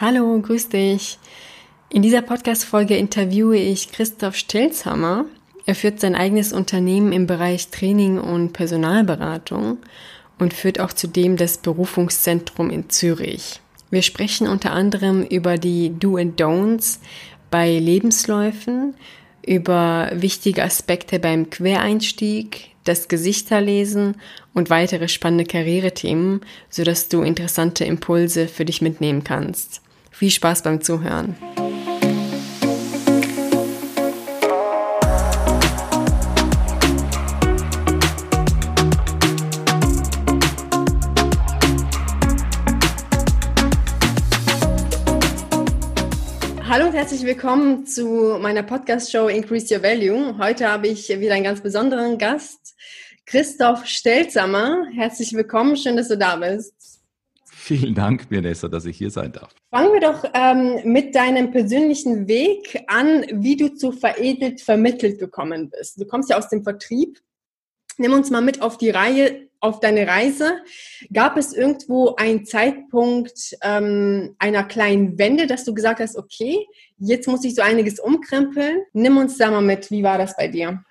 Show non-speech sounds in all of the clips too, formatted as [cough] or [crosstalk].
Hallo, grüß dich. In dieser Podcast-Folge interviewe ich Christoph Stelzhammer. Er führt sein eigenes Unternehmen im Bereich Training und Personalberatung und führt auch zudem das Berufungszentrum in Zürich. Wir sprechen unter anderem über die Do and Don'ts bei Lebensläufen, über wichtige Aspekte beim Quereinstieg, das Gesichterlesen und weitere spannende Karrierethemen, sodass du interessante Impulse für dich mitnehmen kannst. Viel Spaß beim Zuhören. Hallo und herzlich willkommen zu meiner Podcast-Show Increase Your Value. Heute habe ich wieder einen ganz besonderen Gast, Christoph Stelzamer. Herzlich willkommen, schön, dass du da bist. Vielen Dank, Vanessa, dass ich hier sein darf. Fangen wir doch ähm, mit deinem persönlichen Weg an, wie du zu veredelt vermittelt gekommen bist. Du kommst ja aus dem Vertrieb. Nimm uns mal mit auf die Reihe, auf deine Reise. Gab es irgendwo einen Zeitpunkt ähm, einer kleinen Wende, dass du gesagt hast, okay, jetzt muss ich so einiges umkrempeln? Nimm uns da mal mit. Wie war das bei dir?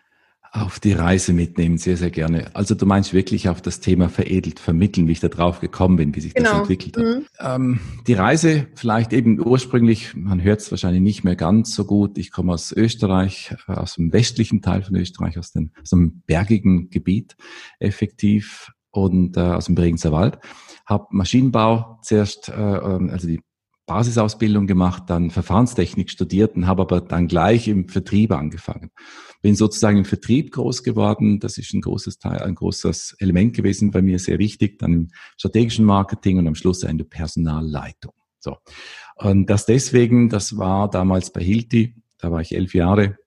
Auf die Reise mitnehmen, sehr, sehr gerne. Also du meinst wirklich auf das Thema veredelt vermitteln, wie ich da drauf gekommen bin, wie sich genau. das entwickelt hat. Mhm. Ähm, die Reise vielleicht eben ursprünglich, man hört es wahrscheinlich nicht mehr ganz so gut. Ich komme aus Österreich, äh, aus dem westlichen Teil von Österreich, aus, dem, aus einem bergigen Gebiet effektiv und äh, aus dem Bregenzer Wald. Habe Maschinenbau zuerst, äh, ähm, also die Basisausbildung gemacht, dann Verfahrenstechnik studiert und habe aber dann gleich im Vertrieb angefangen. Bin sozusagen im Vertrieb groß geworden. Das ist ein großes Teil, ein großes Element gewesen bei mir, sehr wichtig. Dann im strategischen Marketing und am Schluss in der Personalleitung. So. Und das deswegen, das war damals bei Hilti, da war ich elf Jahre,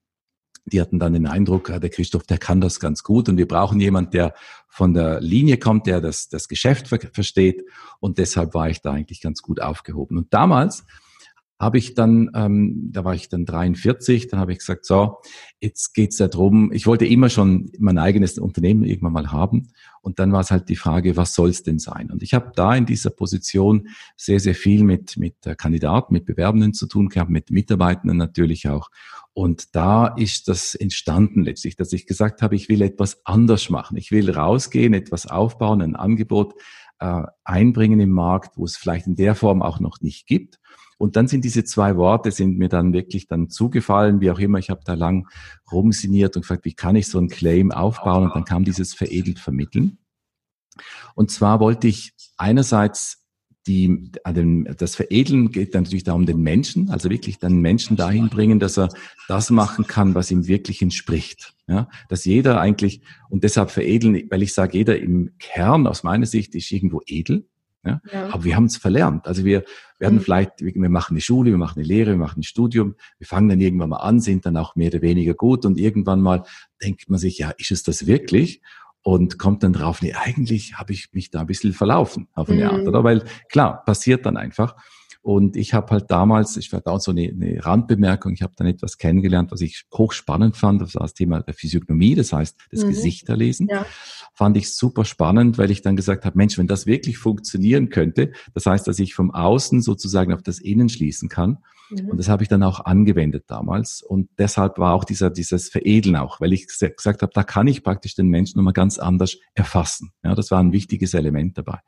die hatten dann den Eindruck, der Christoph, der kann das ganz gut und wir brauchen jemand, der von der Linie kommt, der das, das Geschäft ver versteht und deshalb war ich da eigentlich ganz gut aufgehoben. Und damals habe ich dann, ähm, da war ich dann 43, dann habe ich gesagt, so, jetzt geht's da drum. Ich wollte immer schon mein eigenes Unternehmen irgendwann mal haben. Und dann war es halt die Frage, was soll es denn sein? Und ich habe da in dieser Position sehr, sehr viel mit, mit Kandidaten, mit Bewerbenden zu tun gehabt, mit Mitarbeitenden natürlich auch. Und da ist das entstanden letztlich, dass ich gesagt habe, ich will etwas anders machen. Ich will rausgehen, etwas aufbauen, ein Angebot äh, einbringen im Markt, wo es vielleicht in der Form auch noch nicht gibt und dann sind diese zwei Worte, sind mir dann wirklich dann zugefallen, wie auch immer. Ich habe da lang rumsiniert und gefragt, wie kann ich so ein Claim aufbauen? Und dann kam dieses veredelt vermitteln. Und zwar wollte ich einerseits die, das Veredeln geht dann natürlich darum, den Menschen, also wirklich dann Menschen dahin bringen, dass er das machen kann, was ihm wirklich entspricht. Ja, dass jeder eigentlich, und deshalb veredeln, weil ich sage, jeder im Kern aus meiner Sicht ist irgendwo edel. Ja? ja. Aber wir haben es verlernt. Also wir werden mhm. vielleicht, wir machen eine Schule, wir machen eine Lehre, wir machen ein Studium, wir fangen dann irgendwann mal an, sind dann auch mehr oder weniger gut und irgendwann mal denkt man sich, ja, ist es das wirklich? Und kommt dann drauf, nee, eigentlich habe ich mich da ein bisschen verlaufen auf eine mhm. Art, oder? Weil klar, passiert dann einfach. Und ich habe halt damals, ich war da so eine, eine Randbemerkung, ich habe dann etwas kennengelernt, was ich hochspannend fand, das war das Thema der Physiognomie, das heißt das mhm. Gesichterlesen. Ja. Fand ich super spannend, weil ich dann gesagt habe, Mensch, wenn das wirklich funktionieren könnte, das heißt, dass ich vom Außen sozusagen auf das Innen schließen kann. Mhm. Und das habe ich dann auch angewendet damals. Und deshalb war auch dieser, dieses Veredeln auch, weil ich gesagt habe, da kann ich praktisch den Menschen nochmal ganz anders erfassen. Ja, das war ein wichtiges Element dabei.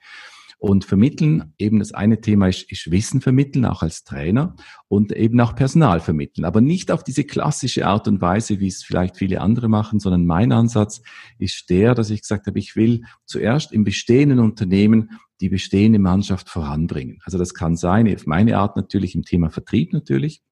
Und vermitteln, eben das eine Thema ist, ist Wissen vermitteln, auch als Trainer und eben auch Personal vermitteln. Aber nicht auf diese klassische Art und Weise, wie es vielleicht viele andere machen, sondern mein Ansatz ist der, dass ich gesagt habe, ich will zuerst im bestehenden Unternehmen die bestehende Mannschaft voranbringen. Also das kann sein, auf meine Art natürlich im Thema Vertrieb natürlich,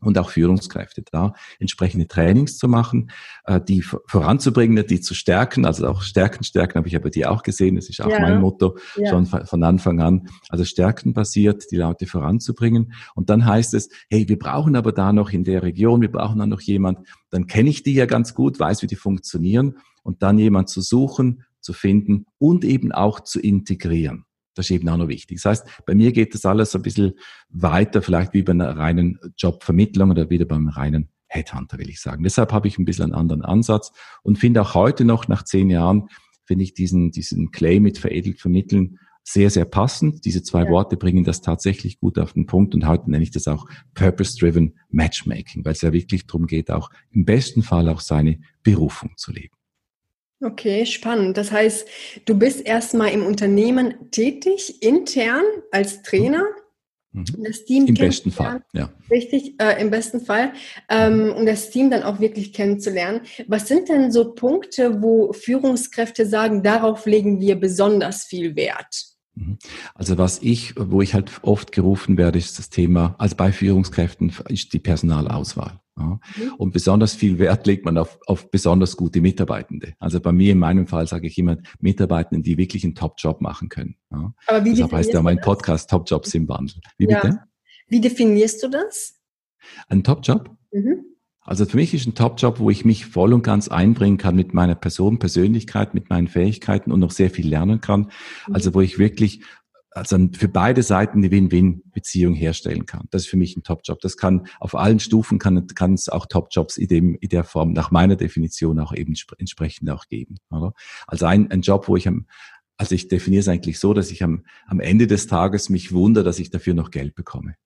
und auch Führungskräfte da, entsprechende Trainings zu machen, äh, die voranzubringen, die zu stärken, also auch Stärken, Stärken habe ich aber die auch gesehen, das ist auch ja. mein Motto ja. schon von Anfang an, also Stärken basiert, die Leute voranzubringen und dann heißt es, hey, wir brauchen aber da noch in der Region, wir brauchen da noch jemand, dann kenne ich die ja ganz gut, weiß, wie die funktionieren und dann jemand zu suchen, zu finden und eben auch zu integrieren. Das ist eben auch noch wichtig. Das heißt, bei mir geht das alles ein bisschen weiter, vielleicht wie bei einer reinen Jobvermittlung oder wieder beim reinen Headhunter, will ich sagen. Deshalb habe ich ein bisschen einen anderen Ansatz und finde auch heute noch, nach zehn Jahren, finde ich diesen, diesen Claim mit veredelt vermitteln sehr, sehr passend. Diese zwei ja. Worte bringen das tatsächlich gut auf den Punkt und heute nenne ich das auch Purpose-Driven Matchmaking, weil es ja wirklich darum geht, auch im besten Fall auch seine Berufung zu leben. Okay, spannend. Das heißt, du bist erstmal im Unternehmen tätig, intern als Trainer. Mhm. Das Team Im besten Fall, ja. Richtig, äh, im besten Fall. Ähm, um das Team dann auch wirklich kennenzulernen. Was sind denn so Punkte, wo Führungskräfte sagen, darauf legen wir besonders viel Wert? Mhm. Also was ich, wo ich halt oft gerufen werde, ist das Thema, also bei Führungskräften ist die Personalauswahl. Ja. Mhm. Und besonders viel Wert legt man auf, auf besonders gute Mitarbeitende. Also bei mir in meinem Fall sage ich immer Mitarbeitenden, die wirklich einen Top-Job machen können. Ja. Aber wie Deshalb heißt ja mein Podcast Top-Jobs im Wandel. Wie ja. bitte? Wie definierst du das? Ein Top-Job? Mhm. Also für mich ist ein Top-Job, wo ich mich voll und ganz einbringen kann mit meiner Person, Persönlichkeit, mit meinen Fähigkeiten und noch sehr viel lernen kann. Mhm. Also wo ich wirklich also für beide Seiten eine Win-Win-Beziehung herstellen kann. Das ist für mich ein Top-Job. Das kann auf allen Stufen kann, kann es auch Top-Jobs in, dem, in der Form nach meiner Definition auch eben entsprechend auch geben. Oder? Also ein, ein Job, wo ich am, also ich definiere es eigentlich so, dass ich am, am Ende des Tages mich wundere, dass ich dafür noch Geld bekomme.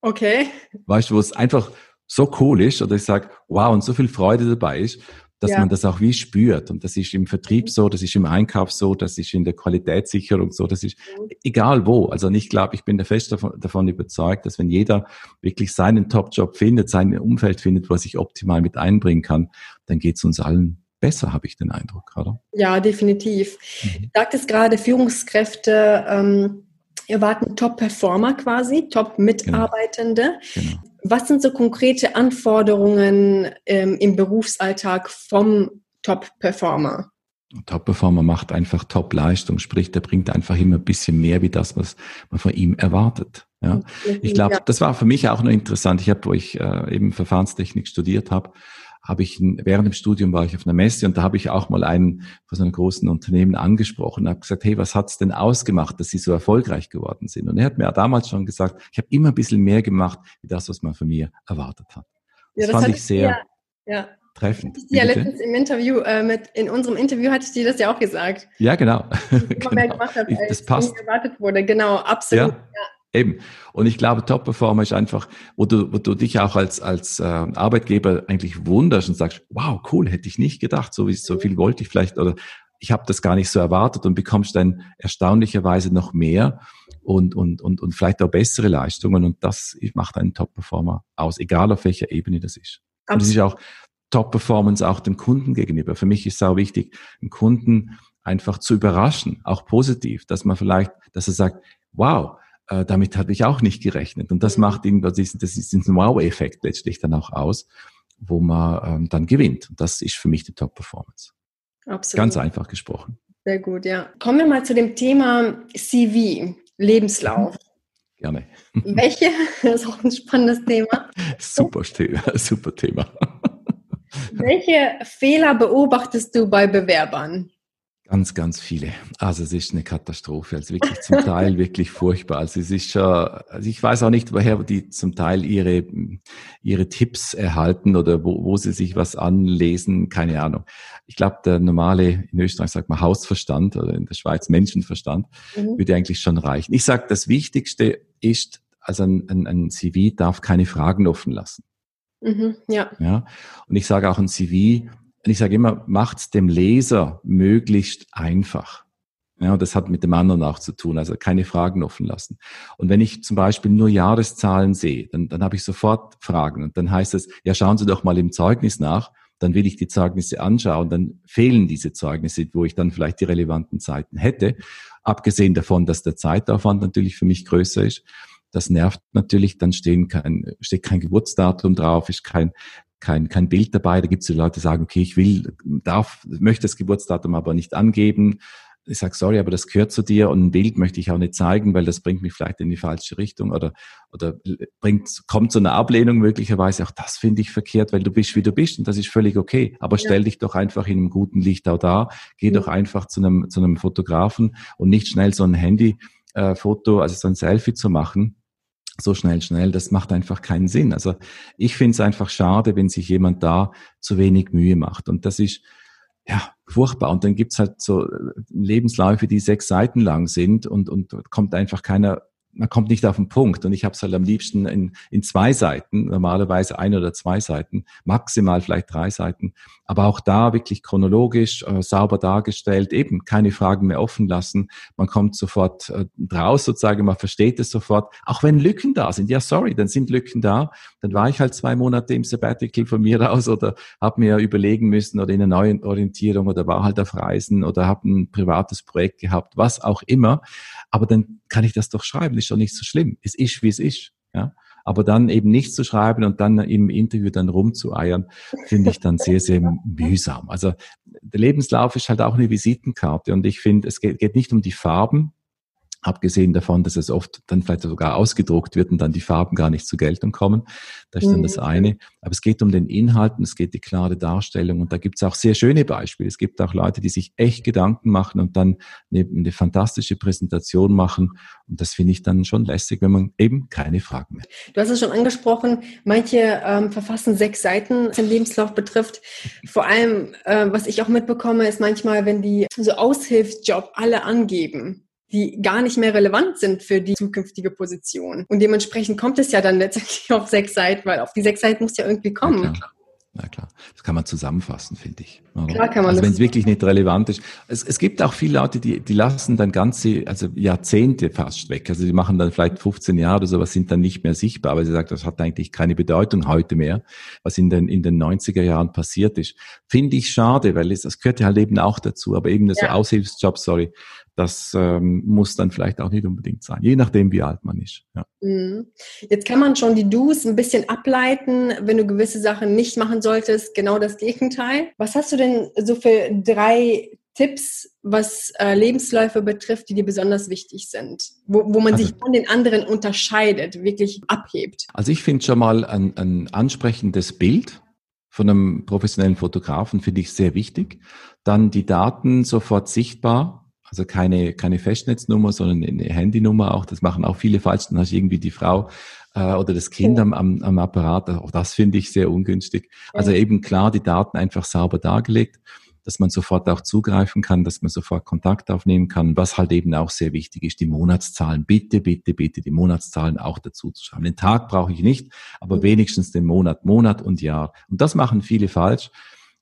Okay. Weißt du, wo es einfach so cool ist oder ich sage, wow, und so viel Freude dabei ist, dass ja. man das auch wie spürt. Und das ist im Vertrieb mhm. so, das ist im Einkauf so, das ist in der Qualitätssicherung so, das ist mhm. egal wo. Also ich glaube, ich bin der fest davon, davon, überzeugt, dass wenn jeder wirklich seinen Top-Job findet, sein Umfeld findet, wo er sich optimal mit einbringen kann, dann geht es uns allen besser, habe ich den Eindruck, oder? Ja, definitiv. Mhm. Du sagtest gerade, Führungskräfte ähm, erwarten Top-Performer quasi, Top-Mitarbeitende. Genau. Genau. Was sind so konkrete Anforderungen ähm, im Berufsalltag vom Top-Performer? Top-Performer macht einfach Top-Leistung, sprich, der bringt einfach immer ein bisschen mehr wie das, was man von ihm erwartet. Ja. Ich glaube, das war für mich auch noch interessant. Ich habe, wo ich äh, eben Verfahrenstechnik studiert habe, habe ich während dem Studium war ich auf einer Messe und da habe ich auch mal einen von so einem großen Unternehmen angesprochen und habe gesagt, hey, was hat's denn ausgemacht, dass Sie so erfolgreich geworden sind? Und er hat mir damals schon gesagt, ich habe immer ein bisschen mehr gemacht, wie das, was man von mir erwartet hat. Das, ja, das fand ich sehr ja, ja. treffend. Ja, letztens im Interview, äh, mit, in unserem Interview hatte ich dir das ja auch gesagt. Ja, genau. [laughs] genau. Gemacht das passt. erwartet wurde. Genau, absolut. Ja. Eben. Und ich glaube, Top-Performer ist einfach, wo du, wo du dich auch als, als äh, Arbeitgeber eigentlich wunderst und sagst, wow, cool, hätte ich nicht gedacht, so wie so viel wollte ich vielleicht oder ich habe das gar nicht so erwartet und bekommst dann erstaunlicherweise noch mehr und, und, und, und vielleicht auch bessere Leistungen und das macht einen Top-Performer aus, egal auf welcher Ebene das ist. Absolut. Und es ist auch Top-Performance auch dem Kunden gegenüber. Für mich ist es auch wichtig, den Kunden einfach zu überraschen, auch positiv, dass man vielleicht, dass er sagt, wow, äh, damit hatte ich auch nicht gerechnet. Und das mhm. macht ihn, das ist, das ist ein Wow-Effekt letztlich dann auch aus, wo man ähm, dann gewinnt. Und das ist für mich die Top-Performance. Absolut. Ganz einfach gesprochen. Sehr gut, ja. Kommen wir mal zu dem Thema CV, Lebenslauf. Gerne. [laughs] Welche, das ist auch ein spannendes Thema. Super [laughs] super Thema. Welche Fehler beobachtest du bei Bewerbern? Ganz, ganz viele. Also es ist eine Katastrophe. Also wirklich zum Teil [laughs] wirklich furchtbar. Also es ist schon, also ich weiß auch nicht, woher die zum Teil ihre, ihre Tipps erhalten oder wo, wo sie sich was anlesen. Keine Ahnung. Ich glaube, der normale, in Österreich sagt man Hausverstand oder in der Schweiz Menschenverstand, mhm. würde eigentlich schon reichen. Ich sage, das Wichtigste ist, also ein, ein, ein CV darf keine Fragen offen lassen. Mhm, ja. ja. Und ich sage auch ein CV ich sage immer, macht's dem Leser möglichst einfach. Ja, das hat mit dem anderen auch zu tun, also keine Fragen offen lassen. Und wenn ich zum Beispiel nur Jahreszahlen sehe, dann, dann habe ich sofort Fragen. Und dann heißt es, ja, schauen Sie doch mal im Zeugnis nach. Dann will ich die Zeugnisse anschauen, dann fehlen diese Zeugnisse, wo ich dann vielleicht die relevanten Zeiten hätte. Abgesehen davon, dass der Zeitaufwand natürlich für mich größer ist. Das nervt natürlich, dann stehen kein, steht kein Geburtsdatum drauf, ist kein, kein, kein Bild dabei. Da gibt es die Leute, die sagen, okay, ich will, darf, möchte das Geburtsdatum aber nicht angeben. Ich sage, sorry, aber das gehört zu dir und ein Bild möchte ich auch nicht zeigen, weil das bringt mich vielleicht in die falsche Richtung oder, oder bringt, kommt zu einer Ablehnung möglicherweise. Auch das finde ich verkehrt, weil du bist, wie du bist und das ist völlig okay. Aber ja. stell dich doch einfach in einem guten Licht auch da. Geh ja. doch einfach zu einem, zu einem Fotografen und nicht schnell so ein Handy-Foto, äh, also so ein Selfie zu machen so schnell, schnell, das macht einfach keinen Sinn. Also ich finde es einfach schade, wenn sich jemand da zu wenig Mühe macht. Und das ist, ja, furchtbar. Und dann gibt's halt so äh, Lebensläufe, die sechs Seiten lang sind und, und kommt einfach keiner man kommt nicht auf den Punkt. Und ich habe es halt am liebsten in, in zwei Seiten, normalerweise ein oder zwei Seiten, maximal vielleicht drei Seiten. Aber auch da wirklich chronologisch, äh, sauber dargestellt, eben keine Fragen mehr offen lassen. Man kommt sofort äh, draus sozusagen, man versteht es sofort. Auch wenn Lücken da sind, ja sorry, dann sind Lücken da. Dann war ich halt zwei Monate im Sabbatical von mir [laughs] aus oder habe mir überlegen müssen oder in einer neuen Orientierung oder war halt auf Reisen oder habe ein privates Projekt gehabt, was auch immer. Aber dann kann ich das doch schreiben, ist doch nicht so schlimm. Es ist, wie es ist. Ja? Aber dann eben nicht zu schreiben und dann im Interview dann rumzueiern, finde ich dann sehr, sehr mühsam. Also der Lebenslauf ist halt auch eine Visitenkarte und ich finde, es geht, geht nicht um die Farben, Abgesehen davon, dass es oft dann vielleicht sogar ausgedruckt wird und dann die Farben gar nicht zur Geltung kommen. Das ist dann das mhm. eine. Aber es geht um den Inhalt und es geht die klare Darstellung. Und da gibt es auch sehr schöne Beispiele. Es gibt auch Leute, die sich echt Gedanken machen und dann eine, eine fantastische Präsentation machen. Und das finde ich dann schon lässig, wenn man eben keine Fragen mehr. Du hast es schon angesprochen, manche ähm, verfassen sechs Seiten, was den Lebenslauf betrifft. Vor allem, äh, was ich auch mitbekomme, ist manchmal, wenn die so Aushilfsjob alle angeben die gar nicht mehr relevant sind für die zukünftige Position. Und dementsprechend kommt es ja dann letztendlich [laughs] auf sechs Seiten, weil auf die sechs Seiten muss ja irgendwie kommen. Ja, klar. Na klar, das kann man zusammenfassen, finde ich. Oder? Klar kann man also wenn es wirklich nicht relevant ist. Es, es gibt auch viele Leute, die, die lassen dann ganze, also Jahrzehnte fast weg. Also die machen dann vielleicht 15 Jahre oder sowas, sind dann nicht mehr sichtbar, aber sie sagt, das hat eigentlich keine Bedeutung heute mehr, was in den, in den 90er Jahren passiert ist. Finde ich schade, weil es, das gehört ja halt eben auch dazu, aber eben so ja. Aushilfsjob, sorry, das ähm, muss dann vielleicht auch nicht unbedingt sein, je nachdem, wie alt man ist. Ja. Mhm. Jetzt kann man schon die Do's ein bisschen ableiten, wenn du gewisse Sachen nicht machen solltest, genau das Gegenteil. Was hast du denn so für drei Tipps, was äh, Lebensläufe betrifft, die dir besonders wichtig sind, wo, wo man also, sich von den anderen unterscheidet, wirklich abhebt? Also ich finde schon mal ein, ein ansprechendes Bild von einem professionellen Fotografen finde ich sehr wichtig. Dann die Daten sofort sichtbar also keine, keine Festnetznummer, sondern eine Handynummer auch. Das machen auch viele falsch. Dann hast du irgendwie die Frau äh, oder das Kind am, am, am Apparat. Auch das finde ich sehr ungünstig. Also eben klar, die Daten einfach sauber dargelegt, dass man sofort auch zugreifen kann, dass man sofort Kontakt aufnehmen kann. Was halt eben auch sehr wichtig ist, die Monatszahlen. Bitte, bitte, bitte die Monatszahlen auch dazu zu schreiben. Den Tag brauche ich nicht, aber mhm. wenigstens den Monat, Monat und Jahr. Und das machen viele falsch.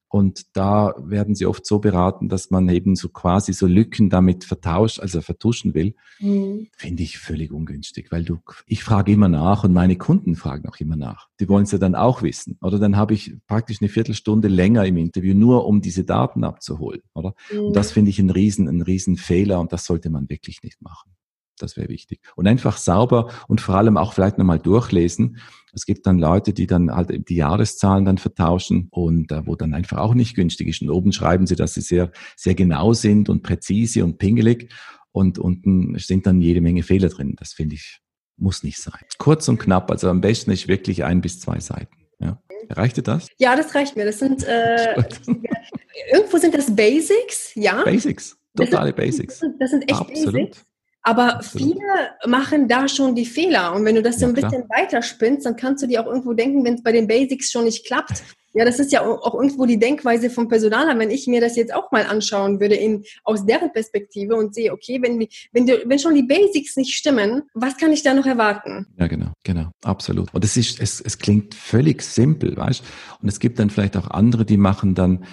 Und da werden sie oft so beraten, dass man eben so quasi so Lücken damit vertauscht, also vertuschen will. Mhm. Finde ich völlig ungünstig, weil du, ich frage immer nach und meine Kunden fragen auch immer nach. Die wollen es ja dann auch wissen. Oder dann habe ich praktisch eine Viertelstunde länger im Interview, nur um diese Daten abzuholen, oder? Mhm. Und das finde ich ein riesen, ein riesen Fehler und das sollte man wirklich nicht machen. Das wäre wichtig. Und einfach sauber und vor allem auch vielleicht nochmal durchlesen. Es gibt dann Leute, die dann halt die Jahreszahlen dann vertauschen und äh, wo dann einfach auch nicht günstig ist. Und oben schreiben sie, dass sie sehr, sehr genau sind und präzise und pingelig. Und unten sind dann jede Menge Fehler drin. Das finde ich, muss nicht sein. Kurz und knapp. Also am besten ist wirklich ein bis zwei Seiten. Ja. Reicht dir das? Ja, das reicht mir. Das sind, äh, [laughs] irgendwo sind das Basics, ja. Basics. Totale das sind, Basics. Das sind echt Absolut. Basics. Aber viele machen da schon die Fehler. Und wenn du das so ein ja, bisschen weiterspinnst, dann kannst du dir auch irgendwo denken, wenn es bei den Basics schon nicht klappt. Ja, das ist ja auch irgendwo die Denkweise vom Personaler. Wenn ich mir das jetzt auch mal anschauen würde in, aus deren Perspektive und sehe, okay, wenn, wenn, die, wenn schon die Basics nicht stimmen, was kann ich da noch erwarten? Ja, genau, genau, absolut. Und es ist, es, es klingt völlig simpel, weißt? Und es gibt dann vielleicht auch andere, die machen dann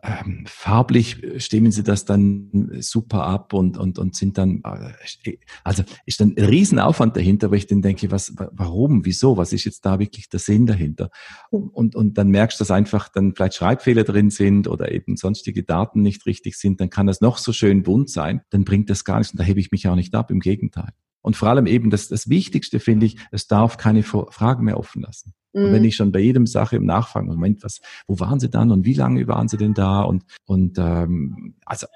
ähm, farblich stimmen sie das dann super ab und, und, und sind dann, äh, also ist dann ein Riesenaufwand dahinter, aber ich dann denke, was, warum, wieso, was ist jetzt da wirklich der Sinn dahinter? Und, und dann merkst du, dass einfach dann vielleicht Schreibfehler drin sind oder eben sonstige Daten nicht richtig sind, dann kann das noch so schön bunt sein, dann bringt das gar nichts und da hebe ich mich auch nicht ab, im Gegenteil. Und vor allem eben das, das Wichtigste finde ich, es darf keine Fragen mehr offen lassen. Mhm. Und wenn mhm. ich schon bei jedem Sache im Nachfragen, Moment, was, wo waren Sie dann und wie lange waren Sie denn da? Und, und ähm, also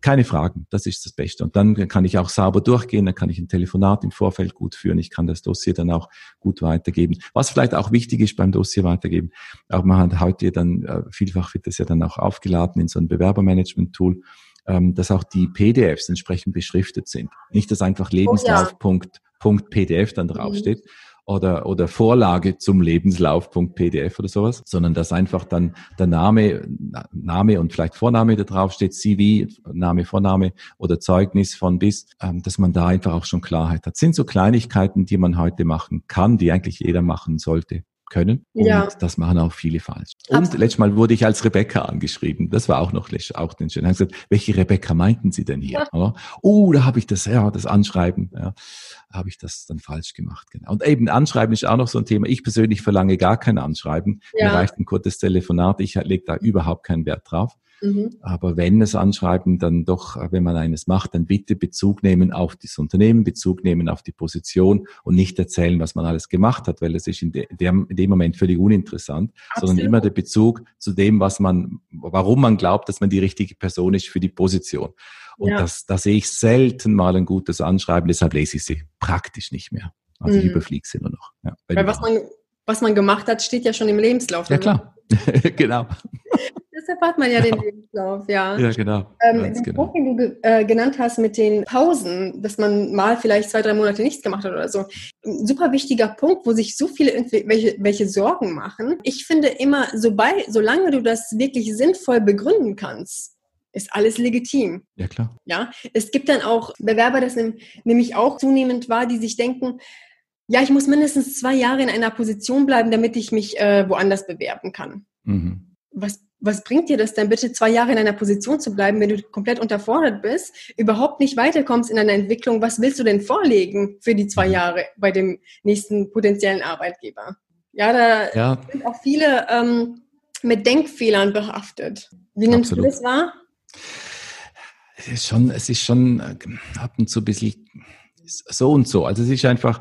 keine Fragen, das ist das Beste. Und dann kann ich auch sauber durchgehen, dann kann ich ein Telefonat im Vorfeld gut führen, ich kann das Dossier dann auch gut weitergeben. Was vielleicht auch wichtig ist beim Dossier weitergeben, auch man hat heute dann, äh, vielfach wird das ja dann auch aufgeladen in so ein Bewerbermanagement-Tool, ähm, dass auch die PDFs entsprechend beschriftet sind. Nicht, dass einfach Lebenslauf.pdf oh, ja. dann draufsteht. Mhm. Oder, oder Vorlage zum Lebenslauf.pdf oder sowas, sondern dass einfach dann der Name, Name und vielleicht Vorname da drauf steht, CV, Name, Vorname oder Zeugnis von bis, ähm, dass man da einfach auch schon Klarheit hat. Das sind so Kleinigkeiten, die man heute machen kann, die eigentlich jeder machen sollte können. Und ja. das machen auch viele falsch. Und Absolut. letztes Mal wurde ich als Rebecca angeschrieben. Das war auch noch auch den schönen. gesagt, welche Rebecca meinten Sie denn hier? Ja. Oh, da habe ich das, ja, das Anschreiben, ja, habe ich das dann falsch gemacht. Genau. Und eben Anschreiben ist auch noch so ein Thema. Ich persönlich verlange gar kein Anschreiben. Ja. Mir reicht ein kurzes Telefonat. Ich lege da überhaupt keinen Wert drauf. Mhm. Aber wenn es Anschreiben dann doch, wenn man eines macht, dann bitte Bezug nehmen auf das Unternehmen, Bezug nehmen auf die Position und nicht erzählen, was man alles gemacht hat, weil es ist in, de, in dem Moment völlig uninteressant, Absolut. sondern immer der Bezug zu dem, was man, warum man glaubt, dass man die richtige Person ist für die Position. Und ja. das, da sehe ich selten mal ein gutes Anschreiben, deshalb lese ich sie praktisch nicht mehr. Also mhm. ich überfliege sie nur noch. Ja, weil was man, was man gemacht hat, steht ja schon im Lebenslauf. Ja, klar. [laughs] genau. [laughs] Hat man ja den Lebenslauf, ja. Ja, genau. Ähm, den genau. Punkt, den du äh, genannt hast mit den Pausen, dass man mal vielleicht zwei, drei Monate nichts gemacht hat oder so. Ein super wichtiger Punkt, wo sich so viele welche, welche Sorgen machen. Ich finde immer, sobald, solange du das wirklich sinnvoll begründen kannst, ist alles legitim. Ja, klar. Ja, es gibt dann auch Bewerber, das nämlich auch zunehmend war, die sich denken, ja, ich muss mindestens zwei Jahre in einer Position bleiben, damit ich mich äh, woanders bewerben kann. Mhm. Was was bringt dir das denn bitte, zwei Jahre in einer Position zu bleiben, wenn du komplett unterfordert bist, überhaupt nicht weiterkommst in deiner Entwicklung? Was willst du denn vorlegen für die zwei mhm. Jahre bei dem nächsten potenziellen Arbeitgeber? Ja, da ja. sind auch viele ähm, mit Denkfehlern behaftet. Wie nimmst Absolut. du das wahr? Es ist schon, es ist schon äh, ab und zu ein bisschen so und so. Also es ist einfach,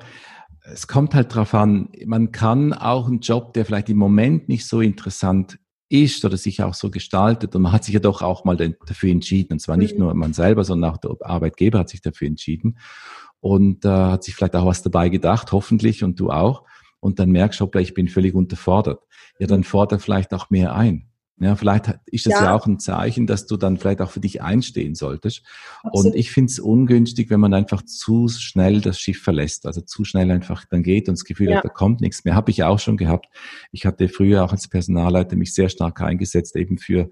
es kommt halt drauf an, man kann auch einen Job, der vielleicht im Moment nicht so interessant ist oder sich auch so gestaltet. Und man hat sich ja doch auch mal dafür entschieden. Und zwar nicht mhm. nur man selber, sondern auch der Arbeitgeber hat sich dafür entschieden und äh, hat sich vielleicht auch was dabei gedacht, hoffentlich, und du auch. Und dann merkst du, ich bin völlig unterfordert. Ja, dann fordert vielleicht auch mehr ein. Ja, vielleicht ist das ja. ja. auch ein Zeichen, dass du dann vielleicht auch für dich einstehen solltest. Absolut. Und ich finde es ungünstig, wenn man einfach zu schnell das Schiff verlässt, also zu schnell einfach dann geht und das Gefühl ja. hat, da kommt nichts mehr. Habe ich auch schon gehabt. Ich hatte früher auch als Personalleiter mich sehr stark eingesetzt, eben für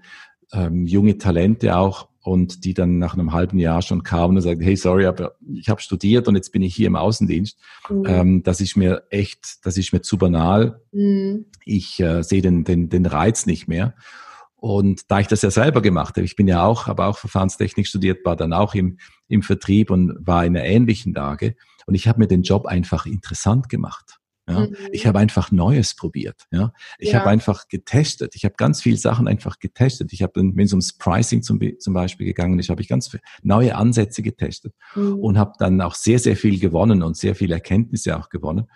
ähm, junge Talente auch und die dann nach einem halben Jahr schon kamen und sagten, hey, sorry, aber ich habe studiert und jetzt bin ich hier im Außendienst. Mhm. Ähm, das ist mir echt, das ist mir zu banal. Mhm. Ich äh, sehe den, den, den Reiz nicht mehr. Und da ich das ja selber gemacht habe, ich bin ja auch, habe auch Verfahrenstechnik studiert, war dann auch im, im Vertrieb und war in einer ähnlichen Lage. Und ich habe mir den Job einfach interessant gemacht. Ja, mhm. ich habe einfach Neues probiert. Ja, ich ja. habe einfach getestet. Ich habe ganz viele Sachen einfach getestet. Ich habe, wenn es ums Pricing zum, zum Beispiel gegangen ist, habe ich ganz neue Ansätze getestet mhm. und habe dann auch sehr, sehr viel gewonnen und sehr viele Erkenntnisse auch gewonnen.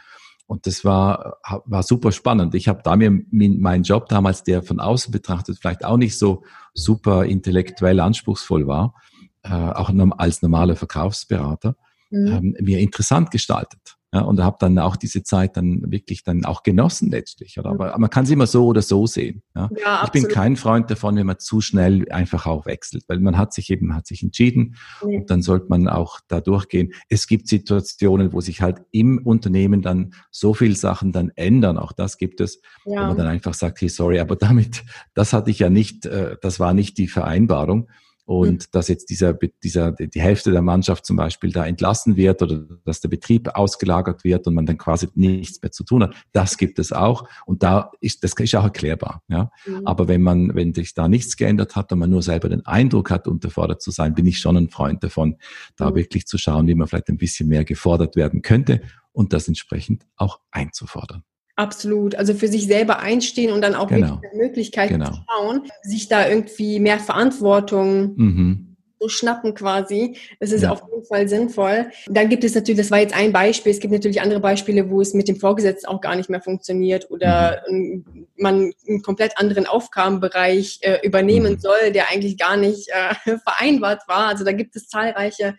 Und das war, war super spannend. Ich habe da mir meinen Job damals, der von außen betrachtet vielleicht auch nicht so super intellektuell anspruchsvoll war, äh, auch als normaler Verkaufsberater, mhm. ähm, mir interessant gestaltet. Ja, und habe dann auch diese Zeit dann wirklich dann auch genossen letztlich. Oder? Aber man kann es immer so oder so sehen. Ja? ja ich bin kein Freund davon, wenn man zu schnell einfach auch wechselt, weil man hat sich eben hat sich entschieden mhm. und dann sollte man auch da durchgehen. Es gibt Situationen, wo sich halt im Unternehmen dann so viel Sachen dann ändern. Auch das gibt es, ja. wo man dann einfach sagt, hey, sorry, aber damit, das hatte ich ja nicht, äh, das war nicht die Vereinbarung. Und mhm. dass jetzt dieser, dieser, die Hälfte der Mannschaft zum Beispiel da entlassen wird oder dass der Betrieb ausgelagert wird und man dann quasi nichts mehr zu tun hat, das gibt es auch. Und da ist, das ist auch erklärbar, ja. Mhm. Aber wenn man, wenn sich da nichts geändert hat und man nur selber den Eindruck hat, unterfordert zu sein, bin ich schon ein Freund davon, da mhm. wirklich zu schauen, wie man vielleicht ein bisschen mehr gefordert werden könnte und das entsprechend auch einzufordern. Absolut. Also für sich selber einstehen und dann auch genau. Möglichkeiten genau. zu schauen, sich da irgendwie mehr Verantwortung mhm. zu schnappen quasi. Das ist ja. auf jeden Fall sinnvoll. Dann gibt es natürlich, das war jetzt ein Beispiel, es gibt natürlich andere Beispiele, wo es mit dem Vorgesetzten auch gar nicht mehr funktioniert oder mhm. man einen komplett anderen Aufgabenbereich äh, übernehmen mhm. soll, der eigentlich gar nicht äh, [laughs] vereinbart war. Also da gibt es zahlreiche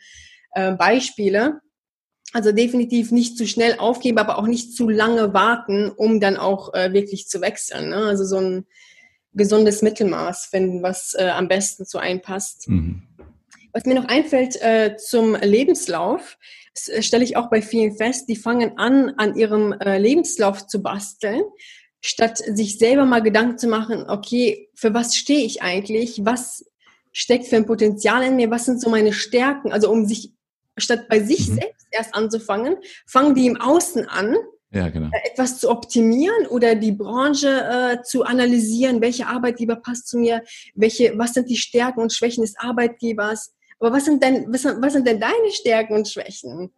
äh, Beispiele. Also definitiv nicht zu schnell aufgeben, aber auch nicht zu lange warten, um dann auch äh, wirklich zu wechseln. Ne? Also so ein gesundes Mittelmaß finden, was äh, am besten zu einem passt. Mhm. Was mir noch einfällt äh, zum Lebenslauf, äh, stelle ich auch bei vielen fest, die fangen an, an ihrem äh, Lebenslauf zu basteln, statt sich selber mal Gedanken zu machen, okay, für was stehe ich eigentlich? Was steckt für ein Potenzial in mir? Was sind so meine Stärken? Also um sich, statt bei sich mhm. selbst erst anzufangen, fangen die im Außen an, ja, genau. Äh, etwas zu optimieren oder die Branche äh, zu analysieren, welcher Arbeitgeber passt zu mir, welche, was sind die Stärken und Schwächen des Arbeitgebers. Aber was sind denn, was, was sind denn deine Stärken und Schwächen?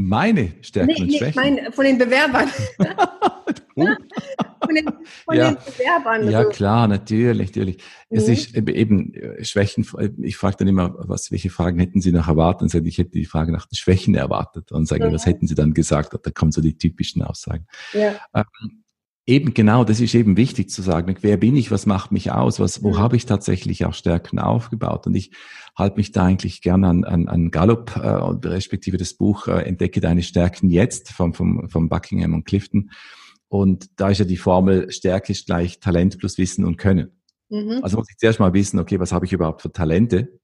Meine Stärken nee, und nee, Schwächen? Mein, von den Bewerbern. [laughs] [laughs] von den, von ja. den Bewerbern. Ja, klar, natürlich, natürlich. Mhm. Es ist eben äh, Schwächen. Ich frage dann immer, was, welche Fragen hätten Sie noch erwartet? Und sage, ich hätte die Frage nach den Schwächen erwartet. Und sage, mhm. was hätten Sie dann gesagt? Und da kommen so die typischen Aussagen. Ja. Ähm, Eben genau, das ist eben wichtig zu sagen. Wer bin ich? Was macht mich aus? Was, wo mhm. habe ich tatsächlich auch Stärken aufgebaut? Und ich halte mich da eigentlich gerne an, an, an Gallup, äh, respektive das Buch äh, Entdecke deine Stärken jetzt vom, vom, vom Buckingham und Clifton. Und da ist ja die Formel Stärke ist gleich Talent plus Wissen und Können. Mhm. Also muss ich zuerst mal wissen, okay, was habe ich überhaupt für Talente?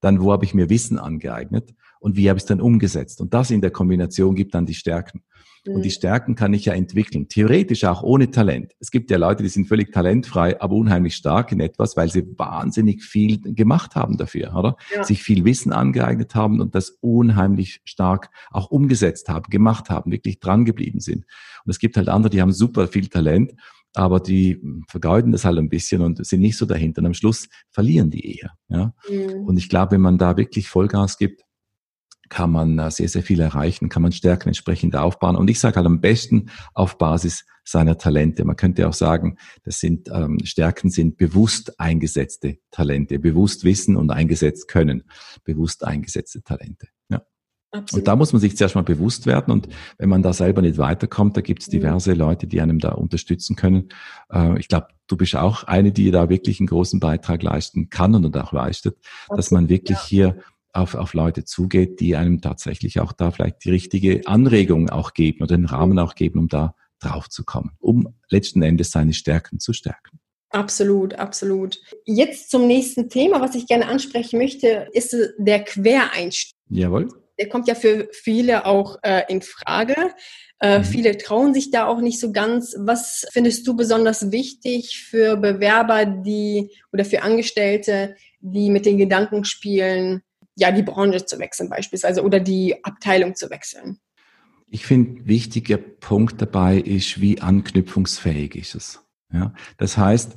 Dann, wo habe ich mir Wissen angeeignet? Und wie habe ich es dann umgesetzt? Und das in der Kombination gibt dann die Stärken. Und die mhm. Stärken kann ich ja entwickeln. Theoretisch auch ohne Talent. Es gibt ja Leute, die sind völlig talentfrei, aber unheimlich stark in etwas, weil sie wahnsinnig viel gemacht haben dafür, oder? Ja. Sich viel Wissen angeeignet haben und das unheimlich stark auch umgesetzt haben, gemacht haben, wirklich dran geblieben sind. Und es gibt halt andere, die haben super viel Talent, aber die vergeuden das halt ein bisschen und sind nicht so dahinter. Und am Schluss verlieren die eher. Ja? Mhm. Und ich glaube, wenn man da wirklich Vollgas gibt, kann man sehr, sehr viel erreichen, kann man Stärken entsprechend aufbauen. Und ich sage halt am besten auf Basis seiner Talente. Man könnte auch sagen, das sind ähm, Stärken sind bewusst eingesetzte Talente, bewusst wissen und eingesetzt können, bewusst eingesetzte Talente. Absolut. Und da muss man sich zuerst mal bewusst werden. Und wenn man da selber nicht weiterkommt, da gibt es mhm. diverse. Leute, die einem da unterstützen können. Äh, ich glaube, du bist auch eine, die da wirklich einen großen Beitrag leisten kann und auch leistet, Absolut, dass man wirklich ja. hier auf, auf Leute zugeht, die einem tatsächlich auch da vielleicht die richtige Anregung auch geben oder den Rahmen auch geben, um da drauf zu kommen, um letzten Endes seine Stärken zu stärken. Absolut, absolut. Jetzt zum nächsten Thema, was ich gerne ansprechen möchte, ist der Quereinstieg. Jawohl. Der kommt ja für viele auch äh, in Frage. Äh, mhm. Viele trauen sich da auch nicht so ganz. Was findest du besonders wichtig für Bewerber, die oder für Angestellte, die mit den Gedanken spielen, ja, die Branche zu wechseln beispielsweise oder die Abteilung zu wechseln. Ich finde, wichtiger Punkt dabei ist, wie anknüpfungsfähig ist es. Ja, das heißt,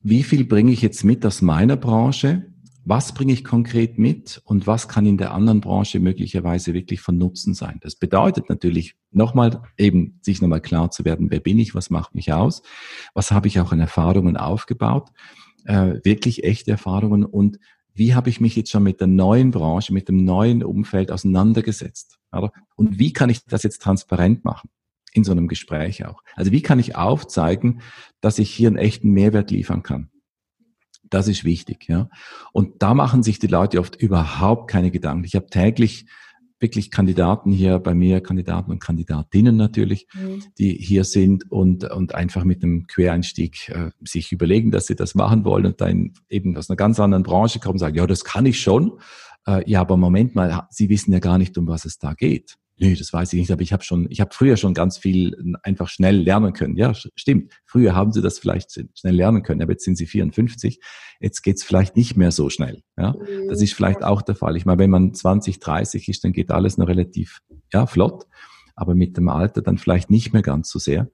wie viel bringe ich jetzt mit aus meiner Branche? Was bringe ich konkret mit und was kann in der anderen Branche möglicherweise wirklich von Nutzen sein? Das bedeutet natürlich nochmal eben sich nochmal klar zu werden, wer bin ich, was macht mich aus, was habe ich auch an Erfahrungen aufgebaut, äh, wirklich echte Erfahrungen und wie habe ich mich jetzt schon mit der neuen Branche, mit dem neuen Umfeld auseinandergesetzt? Oder? Und wie kann ich das jetzt transparent machen? In so einem Gespräch auch. Also wie kann ich aufzeigen, dass ich hier einen echten Mehrwert liefern kann? Das ist wichtig, ja. Und da machen sich die Leute oft überhaupt keine Gedanken. Ich habe täglich wirklich Kandidaten hier bei mir, Kandidaten und Kandidatinnen natürlich, mhm. die hier sind und, und einfach mit einem Quereinstieg äh, sich überlegen, dass sie das machen wollen und dann eben aus einer ganz anderen Branche kommen und sagen, ja, das kann ich schon. Äh, ja, aber Moment mal, Sie wissen ja gar nicht, um was es da geht. Nee, das weiß ich nicht, aber ich habe schon, ich habe früher schon ganz viel einfach schnell lernen können. Ja, stimmt. Früher haben sie das vielleicht schnell lernen können, aber jetzt sind sie 54. Jetzt geht's vielleicht nicht mehr so schnell. Ja, das ist vielleicht auch der Fall. Ich meine, wenn man 20, 30 ist, dann geht alles noch relativ ja flott, aber mit dem Alter dann vielleicht nicht mehr ganz so sehr.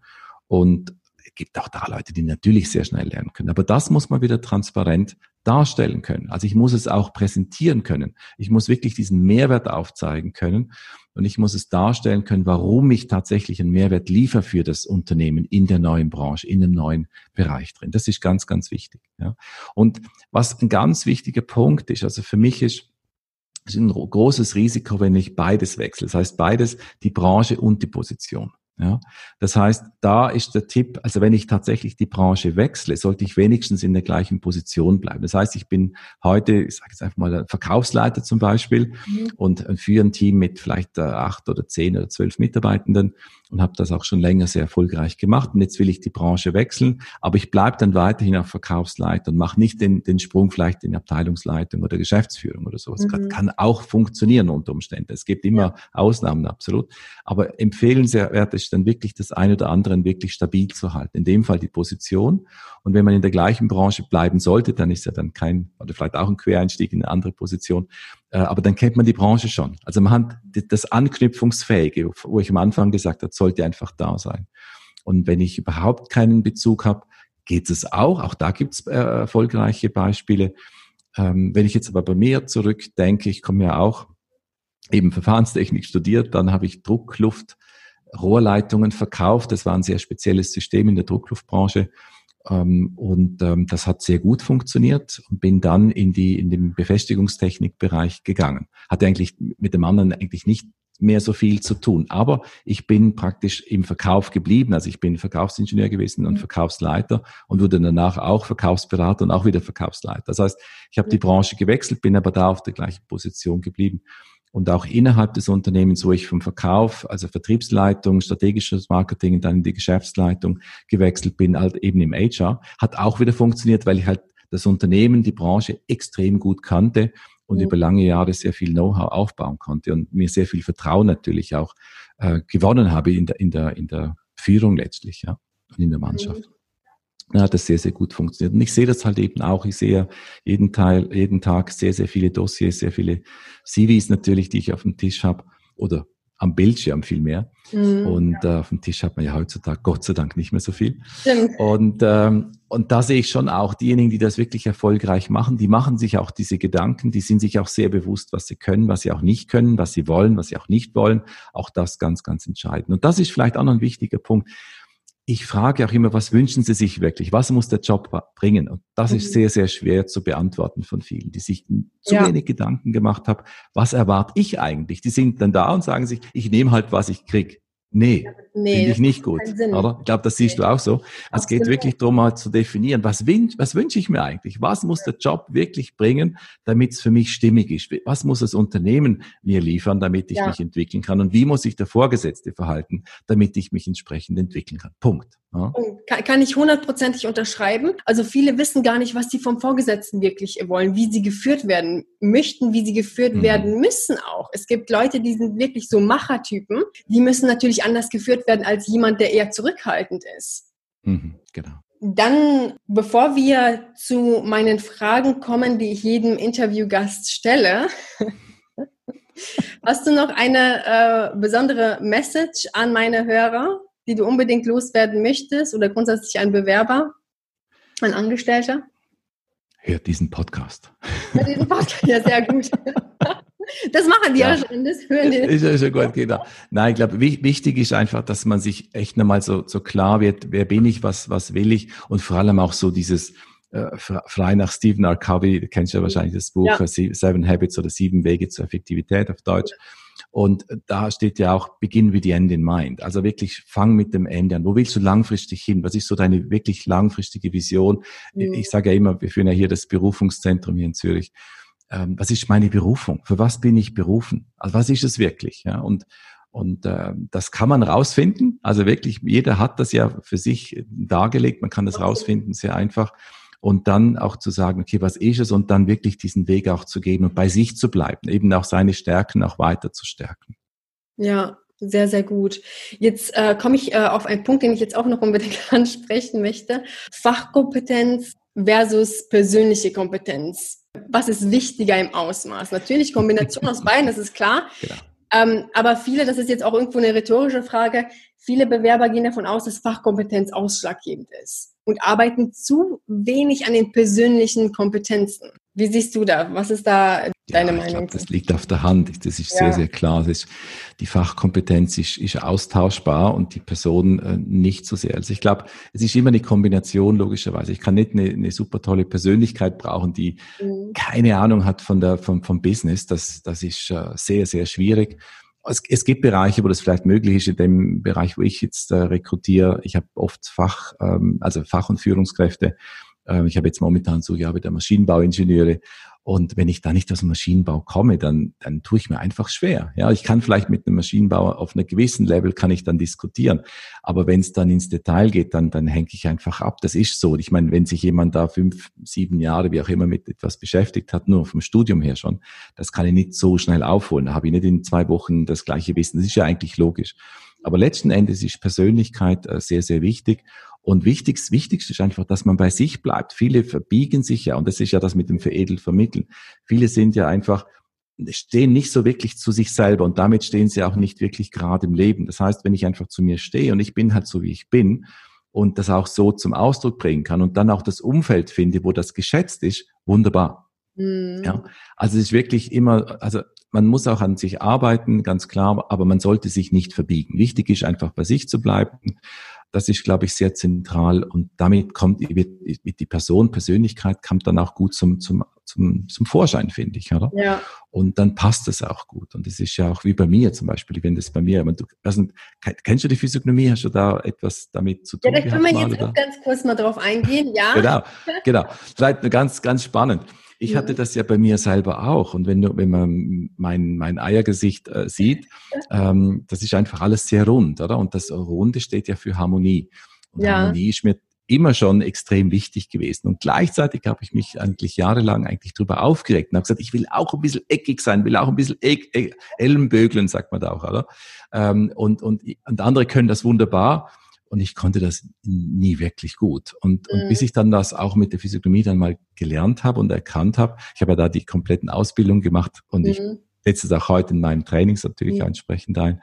Und es gibt auch da Leute, die natürlich sehr schnell lernen können. Aber das muss man wieder transparent darstellen können. Also ich muss es auch präsentieren können. Ich muss wirklich diesen Mehrwert aufzeigen können und ich muss es darstellen können, warum ich tatsächlich einen Mehrwert liefere für das Unternehmen in der neuen Branche, in dem neuen Bereich drin. Das ist ganz, ganz wichtig. Ja. Und was ein ganz wichtiger Punkt ist, also für mich ist, ist ein großes Risiko, wenn ich beides wechsle. Das heißt beides, die Branche und die Position. Ja, das heißt, da ist der Tipp, also wenn ich tatsächlich die Branche wechsle, sollte ich wenigstens in der gleichen Position bleiben. Das heißt, ich bin heute, ich sage jetzt einfach mal, Verkaufsleiter zum Beispiel mhm. und führe ein Team mit vielleicht äh, acht oder zehn oder zwölf Mitarbeitenden und habe das auch schon länger sehr erfolgreich gemacht. Und jetzt will ich die Branche wechseln, aber ich bleibe dann weiterhin auch Verkaufsleiter und mache nicht den, den Sprung vielleicht in Abteilungsleitung oder Geschäftsführung oder sowas. Mhm. Kann, kann auch funktionieren unter Umständen. Es gibt immer ja. Ausnahmen, absolut. Aber empfehlenswert ist dann wirklich das eine oder andere wirklich stabil zu halten. In dem Fall die Position. Und wenn man in der gleichen Branche bleiben sollte, dann ist ja dann kein, oder vielleicht auch ein Quereinstieg in eine andere Position, äh, aber dann kennt man die Branche schon. Also man hat das Anknüpfungsfähige, wo ich am Anfang gesagt habe, sollte einfach da sein. Und wenn ich überhaupt keinen Bezug habe, geht es auch. Auch da gibt es äh, erfolgreiche Beispiele. Ähm, wenn ich jetzt aber bei mir zurückdenke, ich komme ja auch eben Verfahrenstechnik studiert, dann habe ich Druckluft, Rohrleitungen verkauft. Das war ein sehr spezielles System in der Druckluftbranche. Ähm, und ähm, das hat sehr gut funktioniert und bin dann in die in den Befestigungstechnikbereich gegangen. Hatte eigentlich mit dem anderen eigentlich nicht mehr so viel zu tun. Aber ich bin praktisch im Verkauf geblieben. Also ich bin Verkaufsingenieur gewesen und mhm. Verkaufsleiter und wurde danach auch Verkaufsberater und auch wieder Verkaufsleiter. Das heißt, ich habe die Branche gewechselt, bin aber da auf der gleichen Position geblieben und auch innerhalb des Unternehmens, wo ich vom Verkauf, also Vertriebsleitung, strategisches Marketing dann in die Geschäftsleitung gewechselt bin, halt eben im HR, hat auch wieder funktioniert, weil ich halt das Unternehmen, die Branche extrem gut kannte und ja. über lange Jahre sehr viel Know-how aufbauen konnte und mir sehr viel Vertrauen natürlich auch äh, gewonnen habe in der, in der, in der Führung letztlich, ja, und in der Mannschaft. Dann hat das sehr, sehr gut funktioniert. Und ich sehe das halt eben auch. Ich sehe jeden Teil, jeden Tag sehr, sehr viele Dossiers, sehr viele CVs natürlich, die ich auf dem Tisch habe oder am Bildschirm viel mehr. Mhm, und ja. äh, auf dem Tisch hat man ja heutzutage Gott sei Dank nicht mehr so viel. Stimmt. Und, ähm, und da sehe ich schon auch diejenigen, die das wirklich erfolgreich machen, die machen sich auch diese Gedanken, die sind sich auch sehr bewusst, was sie können, was sie auch nicht können, was sie wollen, was sie auch nicht wollen. Auch das ganz, ganz entscheidend. Und das ist vielleicht auch noch ein wichtiger Punkt ich frage auch immer, was wünschen Sie sich wirklich? Was muss der Job bringen? Und das mhm. ist sehr, sehr schwer zu beantworten von vielen, die sich zu ja. wenig Gedanken gemacht haben. Was erwarte ich eigentlich? Die sind dann da und sagen sich, ich nehme halt, was ich krieg. Nee, nee finde ich nicht gut, oder? Ich glaube, das siehst nee. du auch so. Es Absolut. geht wirklich darum, mal zu definieren, was, wün was wünsche ich mir eigentlich? Was muss der Job wirklich bringen, damit es für mich stimmig ist? Was muss das Unternehmen mir liefern, damit ich ja. mich entwickeln kann? Und wie muss sich der Vorgesetzte verhalten, damit ich mich entsprechend entwickeln kann? Punkt. Ja. Kann, kann ich hundertprozentig unterschreiben. Also viele wissen gar nicht, was sie vom Vorgesetzten wirklich wollen, wie sie geführt werden möchten, wie sie geführt mhm. werden müssen auch. Es gibt Leute, die sind wirklich so Machertypen, die müssen natürlich anders geführt werden als jemand, der eher zurückhaltend ist. Mhm, genau. Dann, bevor wir zu meinen Fragen kommen, die ich jedem Interviewgast stelle, [laughs] hast du noch eine äh, besondere Message an meine Hörer? Die du unbedingt loswerden möchtest oder grundsätzlich ein Bewerber, ein Angestellter? Hört diesen Podcast. Hört diesen Podcast, ja, sehr gut. [laughs] Das machen die ja, schon, das hören die. Ist ja schon gut, genau. Nein, ich glaube, wichtig ist einfach, dass man sich echt nochmal so, so klar wird, wer bin ich, was, was will ich und vor allem auch so dieses, äh, frei nach Stephen R. Covey, du kennst ja wahrscheinlich das Buch ja. Seven Habits oder Sieben Wege zur Effektivität auf Deutsch. Ja. Und da steht ja auch Begin with the End in Mind. Also wirklich fang mit dem Ende an. Wo willst du langfristig hin? Was ist so deine wirklich langfristige Vision? Mhm. Ich sage ja immer, wir führen ja hier das Berufungszentrum hier in Zürich. Ähm, was ist meine Berufung? Für was bin ich berufen? Also was ist es wirklich? Ja, und und äh, das kann man rausfinden. Also wirklich, jeder hat das ja für sich dargelegt. Man kann das rausfinden, sehr einfach und dann auch zu sagen, okay, was ist es und dann wirklich diesen Weg auch zu geben und bei sich zu bleiben, eben auch seine Stärken auch weiter zu stärken. Ja, sehr, sehr gut. Jetzt äh, komme ich äh, auf einen Punkt, den ich jetzt auch noch unbedingt [laughs] ansprechen möchte. Fachkompetenz versus persönliche Kompetenz. Was ist wichtiger im Ausmaß? Natürlich Kombination aus [laughs] beiden, das ist klar. Genau. Ähm, aber viele, das ist jetzt auch irgendwo eine rhetorische Frage, viele Bewerber gehen davon aus, dass Fachkompetenz ausschlaggebend ist und arbeiten zu wenig an den persönlichen Kompetenzen. Wie siehst du da? Was ist da deine ja, Meinung? Glaub, das liegt auf der Hand. Das ist ja. sehr, sehr klar. Ist, die Fachkompetenz ist, ist austauschbar und die Person äh, nicht so sehr. Also ich glaube, es ist immer eine Kombination, logischerweise. Ich kann nicht eine, eine super tolle Persönlichkeit brauchen, die mhm. keine Ahnung hat von der, vom, vom Business. Das, das ist äh, sehr, sehr schwierig. Es, es, gibt Bereiche, wo das vielleicht möglich ist. In dem Bereich, wo ich jetzt äh, rekrutiere, ich habe oft Fach, ähm, also Fach- und Führungskräfte. Äh, ich habe jetzt momentan so ja wieder Maschinenbauingenieure und wenn ich da nicht aus dem Maschinenbau komme, dann, dann tue ich mir einfach schwer. Ja, ich kann vielleicht mit einem Maschinenbauer auf einem gewissen Level kann ich dann diskutieren. Aber wenn es dann ins Detail geht, dann, dann hänge ich einfach ab. Das ist so. Ich meine, wenn sich jemand da fünf, sieben Jahre, wie auch immer, mit etwas beschäftigt hat, nur vom Studium her schon, das kann ich nicht so schnell aufholen. Da habe ich nicht in zwei Wochen das gleiche Wissen. Das ist ja eigentlich logisch. Aber letzten Endes ist Persönlichkeit äh, sehr, sehr wichtig. Und wichtigst, wichtigst ist einfach, dass man bei sich bleibt. Viele verbiegen sich ja, und das ist ja das mit dem veredelt vermitteln. Viele sind ja einfach, stehen nicht so wirklich zu sich selber und damit stehen sie auch nicht wirklich gerade im Leben. Das heißt, wenn ich einfach zu mir stehe und ich bin halt so, wie ich bin und das auch so zum Ausdruck bringen kann und dann auch das Umfeld finde, wo das geschätzt ist, wunderbar. Mhm. Ja, also es ist wirklich immer, also man muss auch an sich arbeiten, ganz klar, aber man sollte sich nicht verbiegen. Wichtig ist einfach bei sich zu bleiben das ist, glaube ich, sehr zentral und damit kommt wird, die Person, Persönlichkeit kommt dann auch gut zum, zum, zum, zum Vorschein, finde ich, oder? Ja. Und dann passt es auch gut. Und das ist ja auch wie bei mir zum Beispiel, wenn das bei mir, du, also, kennst du die Physiognomie? Hast du da etwas damit zu tun? Ja, da können wir jetzt auch ganz kurz mal drauf eingehen, ja. genau, genau. Vielleicht ganz, ganz spannend. Ich hatte das ja bei mir selber auch. Und wenn, du, wenn man mein, mein Eiergesicht äh, sieht, [laughs] ähm, das ist einfach alles sehr rund, oder? Und das Runde steht ja für Harmonie. Und ja. Harmonie ist mir immer schon extrem wichtig gewesen. Und gleichzeitig habe ich mich eigentlich jahrelang eigentlich drüber aufgeregt und habe gesagt, ich will auch ein bisschen eckig sein, will auch ein bisschen eck, eck, Ellenbögeln, sagt man da auch, oder? Ähm, und, und, und andere können das wunderbar und ich konnte das nie wirklich gut. Und, mhm. und bis ich dann das auch mit der Physiognomie dann mal gelernt habe und erkannt habe, ich habe ja da die kompletten Ausbildungen gemacht und mhm. ich setze es auch heute in meinen Trainings natürlich mhm. entsprechend ein.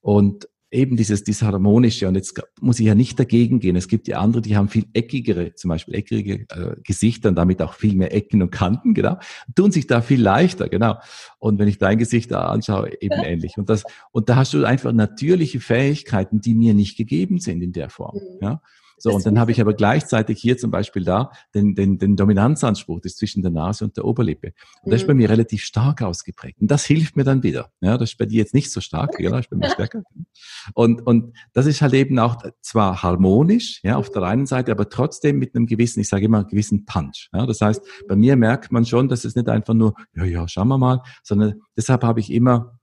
Und eben dieses Disharmonische. Und jetzt muss ich ja nicht dagegen gehen. Es gibt ja andere, die haben viel eckigere, zum Beispiel eckige äh, Gesichter und damit auch viel mehr Ecken und Kanten, genau. Tun sich da viel leichter, genau. Und wenn ich dein Gesicht da anschaue, eben ähnlich. Und das, und da hast du einfach natürliche Fähigkeiten, die mir nicht gegeben sind in der Form, mhm. ja. So, und dann habe ich aber gleichzeitig hier zum Beispiel da den, den, den Dominanzanspruch, das zwischen der Nase und der Oberlippe. Und das ist bei mhm. mir relativ stark ausgeprägt. Und das hilft mir dann wieder. Ja, das ist bei dir jetzt nicht so stark, ja, das ist bei mir stärker. [laughs] Und, und das ist halt eben auch zwar harmonisch, ja, auf der einen Seite, aber trotzdem mit einem gewissen, ich sage immer, gewissen Punch. Ja, das heißt, bei mir merkt man schon, dass es nicht einfach nur, ja, ja, schauen wir mal, sondern deshalb habe ich immer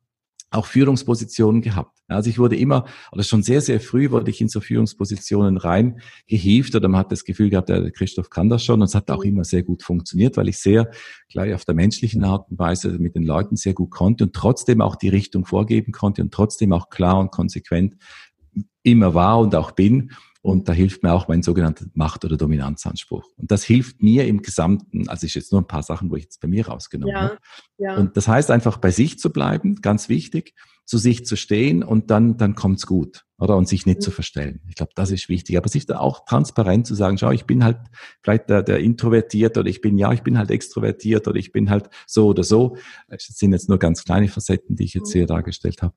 auch Führungspositionen gehabt. Also ich wurde immer, oder schon sehr, sehr früh wurde ich in so Führungspositionen reingehievt oder man hat das Gefühl gehabt, der Christoph kann das schon und es hat auch immer sehr gut funktioniert, weil ich sehr gleich auf der menschlichen Art und Weise mit den Leuten sehr gut konnte und trotzdem auch die Richtung vorgeben konnte und trotzdem auch klar und konsequent immer war und auch bin und da hilft mir auch mein sogenannter Macht- oder Dominanzanspruch. Und das hilft mir im Gesamten, also ich jetzt nur ein paar Sachen, wo ich jetzt bei mir rausgenommen ja, habe. Ja. Und das heißt einfach bei sich zu bleiben, ganz wichtig, zu sich zu stehen und dann, dann kommt's gut, oder? Und sich nicht mhm. zu verstellen. Ich glaube, das ist wichtig. Aber sich da auch transparent zu sagen, schau, ich bin halt vielleicht der, der introvertiert oder ich bin, ja, ich bin halt extrovertiert oder ich bin halt so oder so. Das sind jetzt nur ganz kleine Facetten, die ich jetzt hier mhm. dargestellt habe.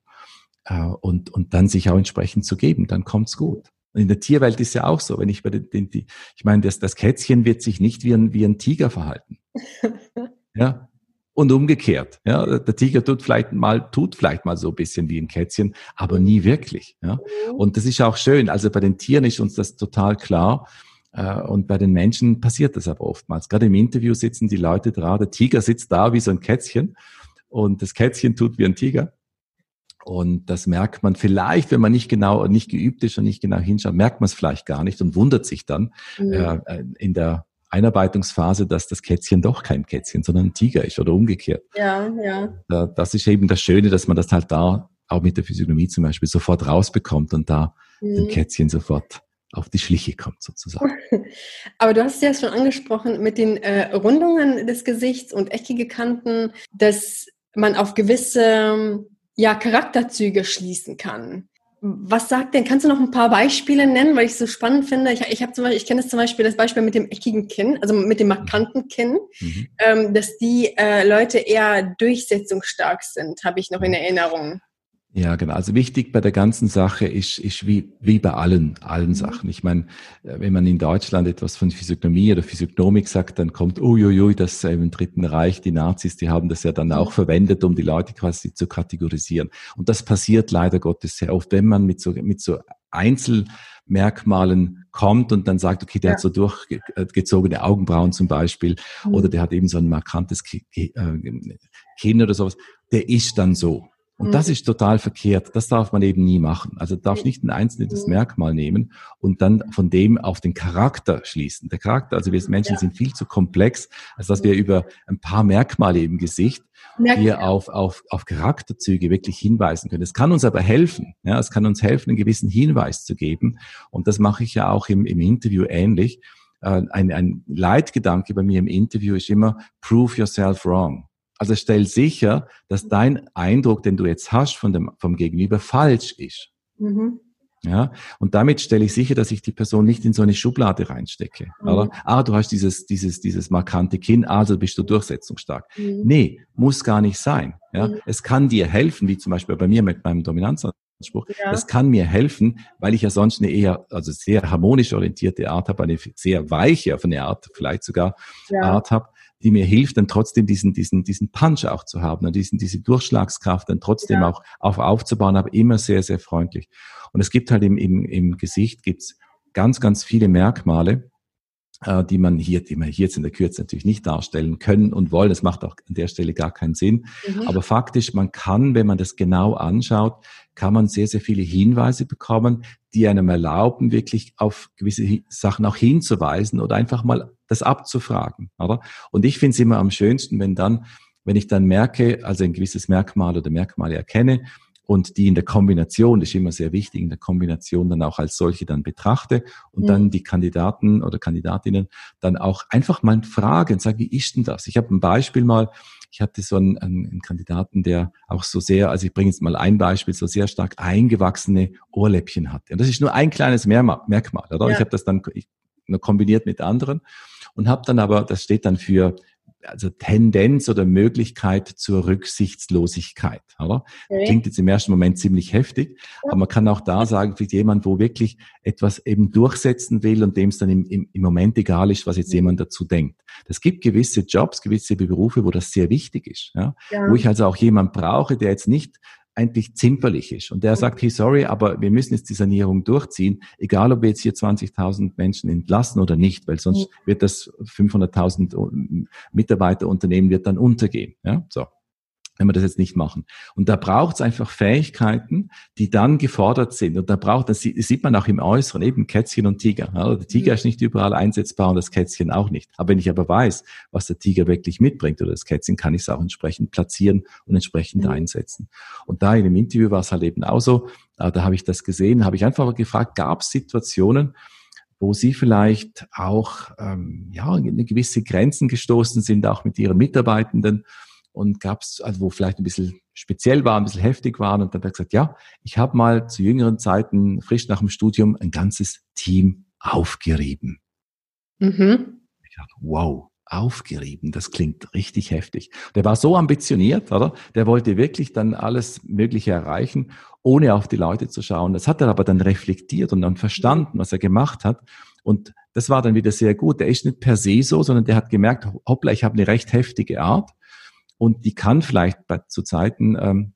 Äh, und, und dann sich auch entsprechend zu geben, dann kommt's gut. Und in der Tierwelt ist ja auch so, wenn ich bei den, den die, ich meine, das, das Kätzchen wird sich nicht wie ein, wie ein Tiger verhalten. [laughs] ja. Und umgekehrt. Ja, der Tiger tut vielleicht mal, tut vielleicht mal so ein bisschen wie ein Kätzchen, aber nie wirklich. Ja. Mhm. Und das ist auch schön. Also bei den Tieren ist uns das total klar. Äh, und bei den Menschen passiert das aber oftmals. Gerade im Interview sitzen die Leute da, der Tiger sitzt da wie so ein Kätzchen und das Kätzchen tut wie ein Tiger. Und das merkt man vielleicht, wenn man nicht genau, nicht geübt ist und nicht genau hinschaut, merkt man es vielleicht gar nicht und wundert sich dann mhm. äh, in der Einarbeitungsphase, dass das Kätzchen doch kein Kätzchen, sondern ein Tiger ist oder umgekehrt. Ja, ja. Das ist eben das Schöne, dass man das halt da auch mit der Physiognomie zum Beispiel sofort rausbekommt und da mhm. dem Kätzchen sofort auf die Schliche kommt sozusagen. [laughs] Aber du hast es ja schon angesprochen mit den äh, Rundungen des Gesichts und eckige Kanten, dass man auf gewisse ja, Charakterzüge schließen kann. Was sagt denn, kannst du noch ein paar Beispiele nennen, weil ich es so spannend finde? Ich, ich, zum Beispiel, ich kenne das zum Beispiel das Beispiel mit dem eckigen Kinn, also mit dem markanten Kinn, mhm. ähm, dass die äh, Leute eher durchsetzungsstark sind, habe ich noch in Erinnerung. Ja, genau. Also wichtig bei der ganzen Sache ist, ist wie, wie bei allen, allen mhm. Sachen. Ich meine, äh, wenn man in Deutschland etwas von Physiognomie oder Physiognomik sagt, dann kommt, uiuiui, das im Dritten Reich, die Nazis, die haben das ja dann auch mhm. verwendet, um die Leute quasi zu kategorisieren. Und das passiert leider Gottes sehr oft, wenn man mit so, mit so Einzelmerkmalen kommt und dann sagt, okay, der ja. hat so durchgezogene Augenbrauen zum Beispiel, mhm. oder der hat eben so ein markantes äh, Kinn oder sowas, der ist dann so. Und mhm. das ist total verkehrt. Das darf man eben nie machen. Also du darfst nicht ein einzelnes mhm. Merkmal nehmen und dann von dem auf den Charakter schließen. Der Charakter, also wir Menschen ja. sind viel zu komplex, als dass wir über ein paar Merkmale im Gesicht hier auf, auf, auf Charakterzüge wirklich hinweisen können. Es kann uns aber helfen. Ja, es kann uns helfen, einen gewissen Hinweis zu geben. Und das mache ich ja auch im, im Interview ähnlich. Äh, ein, ein Leitgedanke bei mir im Interview ist immer, prove yourself wrong. Also stell sicher, dass dein Eindruck, den du jetzt hast von dem, vom Gegenüber, falsch ist. Mhm. Ja, und damit stelle ich sicher, dass ich die Person nicht in so eine Schublade reinstecke. Mhm. Oder? Ah, du hast dieses, dieses, dieses markante Kinn, also bist du durchsetzungsstark. Mhm. Nee, muss gar nicht sein. Ja, mhm. es kann dir helfen, wie zum Beispiel bei mir mit meinem Dominanzanspruch. Ja. Das kann mir helfen, weil ich ja sonst eine eher, also sehr harmonisch orientierte Art habe, eine sehr weiche auf eine Art, vielleicht sogar ja. Art habe die mir hilft, dann trotzdem diesen, diesen, diesen Punch auch zu haben und diesen, diese Durchschlagskraft dann trotzdem ja. auch auf, aufzubauen, aber immer sehr, sehr freundlich. Und es gibt halt im, im, im Gesicht gibt's ganz, ganz viele Merkmale, äh, die man hier, die man hier jetzt in der Kürze natürlich nicht darstellen können und wollen. Das macht auch an der Stelle gar keinen Sinn. Mhm. Aber faktisch, man kann, wenn man das genau anschaut, kann man sehr, sehr viele Hinweise bekommen, die einem erlauben, wirklich auf gewisse Sachen auch hinzuweisen oder einfach mal das abzufragen, oder? Und ich finde es immer am schönsten, wenn dann, wenn ich dann merke, also ein gewisses Merkmal oder Merkmale erkenne und die in der Kombination, das ist immer sehr wichtig, in der Kombination dann auch als solche dann betrachte und mhm. dann die Kandidaten oder Kandidatinnen dann auch einfach mal fragen, sagen, wie ist denn das? Ich habe ein Beispiel mal, ich hatte so einen, einen Kandidaten, der auch so sehr, also ich bringe jetzt mal ein Beispiel, so sehr stark eingewachsene Ohrläppchen hatte. Und das ist nur ein kleines Merkmal, oder? Ja. Ich habe das dann kombiniert mit anderen und habe dann aber, das steht dann für also Tendenz oder Möglichkeit zur Rücksichtslosigkeit. Oder? Okay. Klingt jetzt im ersten Moment ziemlich heftig, aber man kann auch da sagen, für jemand, wo wirklich etwas eben durchsetzen will und dem es dann im, im, im Moment egal ist, was jetzt mhm. jemand dazu denkt. Es gibt gewisse Jobs, gewisse Berufe, wo das sehr wichtig ist, ja? ja. wo ich also auch jemand brauche, der jetzt nicht eigentlich zimperlich ist. Und der sagt, hey, sorry, aber wir müssen jetzt die Sanierung durchziehen, egal ob wir jetzt hier 20.000 Menschen entlassen oder nicht, weil sonst wird das 500.000 Mitarbeiterunternehmen wird dann untergehen. Ja, so wenn wir das jetzt nicht machen. Und da braucht es einfach Fähigkeiten, die dann gefordert sind. Und da braucht, das sieht man auch im Äußeren, eben Kätzchen und Tiger. Ja, der Tiger mhm. ist nicht überall einsetzbar und das Kätzchen auch nicht. Aber wenn ich aber weiß, was der Tiger wirklich mitbringt oder das Kätzchen, kann ich es auch entsprechend platzieren und entsprechend mhm. einsetzen. Und da in dem Interview war es halt eben auch so, äh, da habe ich das gesehen, habe ich einfach gefragt, gab es Situationen, wo Sie vielleicht auch ähm, ja, in gewisse Grenzen gestoßen sind, auch mit Ihren Mitarbeitenden, und gab's, also wo vielleicht ein bisschen speziell war, ein bisschen heftig waren. Und dann hat er gesagt, ja, ich habe mal zu jüngeren Zeiten, frisch nach dem Studium, ein ganzes Team aufgerieben. Mhm. Ich dachte, wow, aufgerieben, das klingt richtig heftig. Der war so ambitioniert, oder? Der wollte wirklich dann alles Mögliche erreichen, ohne auf die Leute zu schauen. Das hat er aber dann reflektiert und dann verstanden, was er gemacht hat. Und das war dann wieder sehr gut. Der ist nicht per se so, sondern der hat gemerkt, hoppla, ich habe eine recht heftige Art und die kann vielleicht bei, zu Zeiten ähm,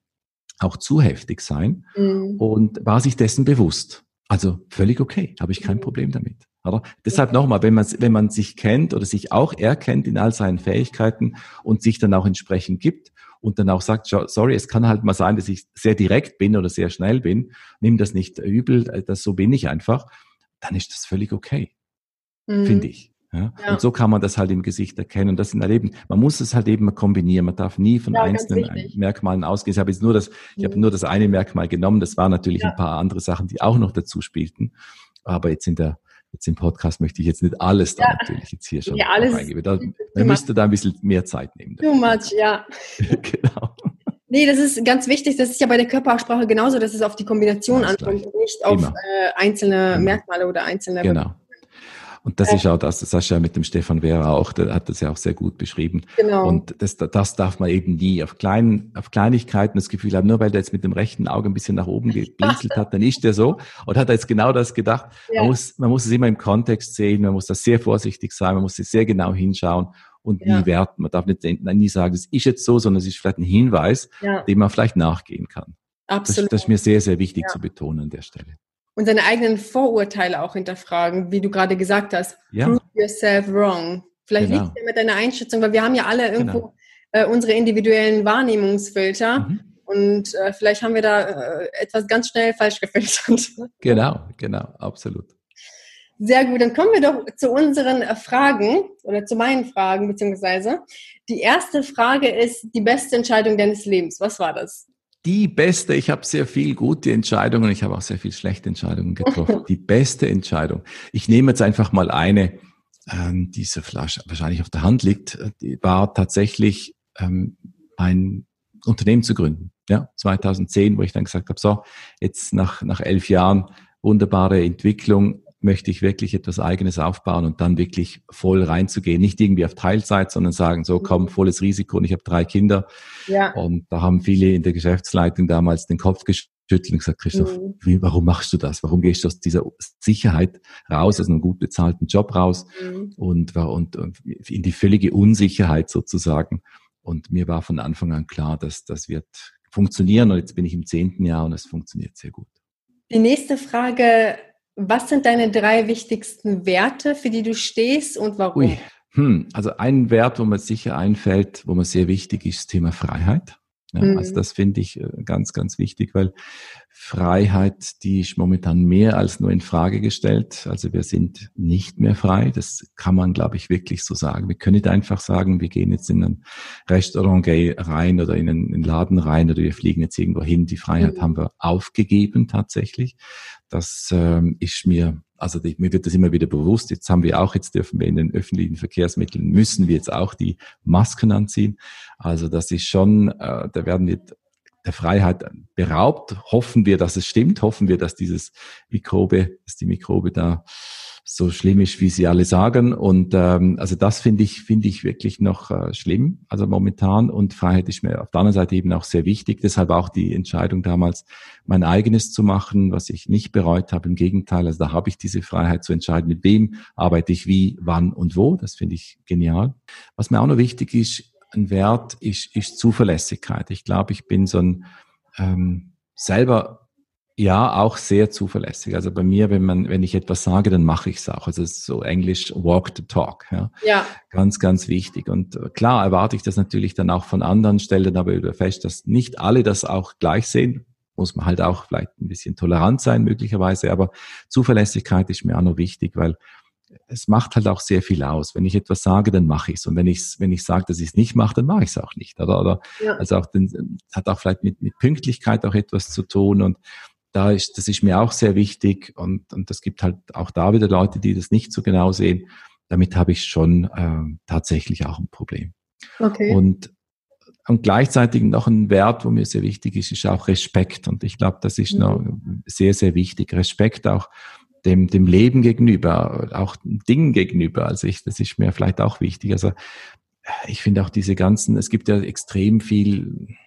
auch zu heftig sein mhm. und war sich dessen bewusst. Also völlig okay, habe ich kein mhm. Problem damit. Aber deshalb nochmal, wenn man, wenn man sich kennt oder sich auch erkennt in all seinen Fähigkeiten und sich dann auch entsprechend gibt und dann auch sagt, sorry, es kann halt mal sein, dass ich sehr direkt bin oder sehr schnell bin, nimm das nicht übel, äh, das so bin ich einfach, dann ist das völlig okay, mhm. finde ich. Ja? ja? Und so kann man das halt im Gesicht erkennen. Und das sind halt eben, man muss es halt eben kombinieren. Man darf nie von ja, einzelnen Merkmalen ausgehen. Ich habe jetzt nur das, ich habe mhm. nur das eine Merkmal genommen. Das waren natürlich ja. ein paar andere Sachen, die auch noch dazu spielten. Aber jetzt in der, jetzt im Podcast möchte ich jetzt nicht alles da natürlich jetzt hier schon ja, alles eingeben. Da, man müsste da ein bisschen mehr Zeit nehmen. Too much, ja. [laughs] genau. Nee, das ist ganz wichtig. Das ist ja bei der Körpersprache genauso, dass es auf die Kombination ankommt, nicht auf äh, einzelne Merkmale oder einzelne. Genau. Und das ja. ist auch das, das hast du ja mit dem Stefan Vera auch, der hat das ja auch sehr gut beschrieben. Genau. Und das, das darf man eben nie auf kleinen, auf Kleinigkeiten das Gefühl haben, nur weil der jetzt mit dem rechten Auge ein bisschen nach oben geblinzelt hat, dann ist der so. Und hat er jetzt genau das gedacht. Ja. Man muss, man muss es immer im Kontext sehen, man muss da sehr vorsichtig sein, man muss sehr genau hinschauen und ja. nie werten. Man darf nicht nie sagen, es ist jetzt so, sondern es ist vielleicht ein Hinweis, ja. dem man vielleicht nachgehen kann. Absolut. Das, das ist mir sehr, sehr wichtig ja. zu betonen an der Stelle. Und seine eigenen Vorurteile auch hinterfragen, wie du gerade gesagt hast. Ja. Prove yourself wrong. Vielleicht genau. liegt es ja mit deiner Einschätzung, weil wir haben ja alle irgendwo genau. äh, unsere individuellen Wahrnehmungsfilter. Mhm. Und äh, vielleicht haben wir da äh, etwas ganz schnell falsch gefiltert. [laughs] Genau, genau, absolut. Sehr gut, dann kommen wir doch zu unseren äh, Fragen oder zu meinen Fragen beziehungsweise. Die erste Frage ist die beste Entscheidung deines Lebens. Was war das? Die beste, ich habe sehr viel gute Entscheidungen, ich habe auch sehr viel schlechte Entscheidungen getroffen. [laughs] die beste Entscheidung. Ich nehme jetzt einfach mal eine, ähm, diese Flasche wahrscheinlich auf der Hand liegt, die war tatsächlich ähm, ein Unternehmen zu gründen. Ja, 2010, wo ich dann gesagt habe, so, jetzt nach, nach elf Jahren wunderbare Entwicklung, möchte ich wirklich etwas Eigenes aufbauen und dann wirklich voll reinzugehen. Nicht irgendwie auf Teilzeit, sondern sagen, so komm, mhm. volles Risiko und ich habe drei Kinder. Ja. Und da haben viele in der Geschäftsleitung damals den Kopf geschüttelt und gesagt, Christoph, mhm. wie, warum machst du das? Warum gehst du aus dieser Sicherheit raus, aus einem gut bezahlten Job raus mhm. und, und, und in die völlige Unsicherheit sozusagen? Und mir war von Anfang an klar, dass das wird funktionieren. Und jetzt bin ich im zehnten Jahr und es funktioniert sehr gut. Die nächste Frage was sind deine drei wichtigsten Werte, für die du stehst und warum? Ui. Hm, also ein Wert, wo mir sicher einfällt, wo mir sehr wichtig ist, Thema Freiheit. Ja, mhm. Also das finde ich äh, ganz, ganz wichtig, weil Freiheit, die ist momentan mehr als nur in Frage gestellt. Also wir sind nicht mehr frei. Das kann man, glaube ich, wirklich so sagen. Wir können nicht einfach sagen, wir gehen jetzt in ein Restaurant rein oder in einen Laden rein oder wir fliegen jetzt irgendwo hin. Die Freiheit mhm. haben wir aufgegeben tatsächlich. Das ähm, ist mir also die, mir wird das immer wieder bewusst. Jetzt haben wir auch, jetzt dürfen wir in den öffentlichen Verkehrsmitteln, müssen wir jetzt auch die Masken anziehen. Also das ist schon, äh, da werden wir der Freiheit beraubt. Hoffen wir, dass es stimmt. Hoffen wir, dass dieses Mikrobe, dass die Mikrobe da so schlimm ist, wie sie alle sagen. Und ähm, also das finde ich finde ich wirklich noch äh, schlimm. Also momentan und Freiheit ist mir auf der anderen Seite eben auch sehr wichtig. Deshalb auch die Entscheidung damals, mein eigenes zu machen, was ich nicht bereut habe. Im Gegenteil, also da habe ich diese Freiheit zu entscheiden, mit wem arbeite ich wie, wann und wo. Das finde ich genial. Was mir auch noch wichtig ist, ein Wert ist, ist Zuverlässigkeit. Ich glaube, ich bin so ein ähm, selber ja, auch sehr zuverlässig. Also bei mir, wenn man, wenn ich etwas sage, dann mache ich es auch. Also so Englisch walk the talk. Ja. ja. Ganz, ganz wichtig. Und äh, klar erwarte ich das natürlich dann auch von anderen, stelle dann aber wieder fest, dass nicht alle das auch gleich sehen. Muss man halt auch vielleicht ein bisschen tolerant sein, möglicherweise. Aber Zuverlässigkeit ist mir auch noch wichtig, weil es macht halt auch sehr viel aus. Wenn ich etwas sage, dann mache ich es. Und wenn ich wenn ich sage, dass ich es nicht mache, dann mache ich es auch nicht. Oder, oder ja. also auch den, hat auch vielleicht mit, mit Pünktlichkeit auch etwas zu tun. Und da ist, das ist mir auch sehr wichtig und, und das gibt halt auch da wieder Leute, die das nicht so genau sehen. Damit habe ich schon äh, tatsächlich auch ein Problem. Okay. Und, und gleichzeitig noch ein Wert, wo mir sehr wichtig ist, ist auch Respekt. Und ich glaube, das ist mhm. noch sehr, sehr wichtig. Respekt auch dem, dem Leben gegenüber, auch Dingen gegenüber. Also ich, das ist mir vielleicht auch wichtig. Also ich finde auch diese ganzen, es gibt ja extrem viel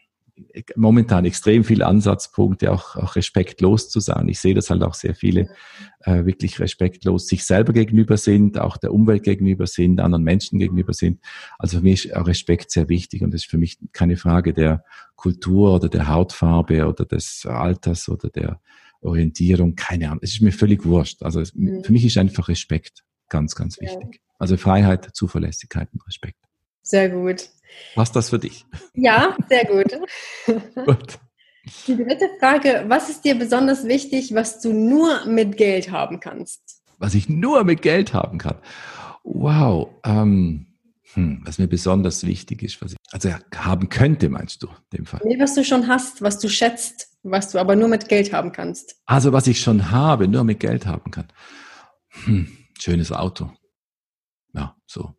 momentan extrem viele Ansatzpunkte, auch, auch respektlos zu sein. Ich sehe, dass halt auch sehr viele äh, wirklich respektlos sich selber gegenüber sind, auch der Umwelt gegenüber sind, anderen Menschen gegenüber sind. Also für mich ist auch Respekt sehr wichtig und das ist für mich keine Frage der Kultur oder der Hautfarbe oder des Alters oder der Orientierung, keine Ahnung. Es ist mir völlig wurscht. Also mhm. für mich ist einfach Respekt ganz, ganz wichtig. Also Freiheit, Zuverlässigkeit und Respekt. Sehr gut. Was das für dich? Ja, sehr gut. [laughs] gut. Die dritte Frage, was ist dir besonders wichtig, was du nur mit Geld haben kannst? Was ich nur mit Geld haben kann? Wow. Ähm, hm, was mir besonders wichtig ist, was ich also haben könnte, meinst du, in dem Fall? Nee, was du schon hast, was du schätzt, was du aber nur mit Geld haben kannst. Also was ich schon habe, nur mit Geld haben kann. Hm, schönes Auto. Ja, so.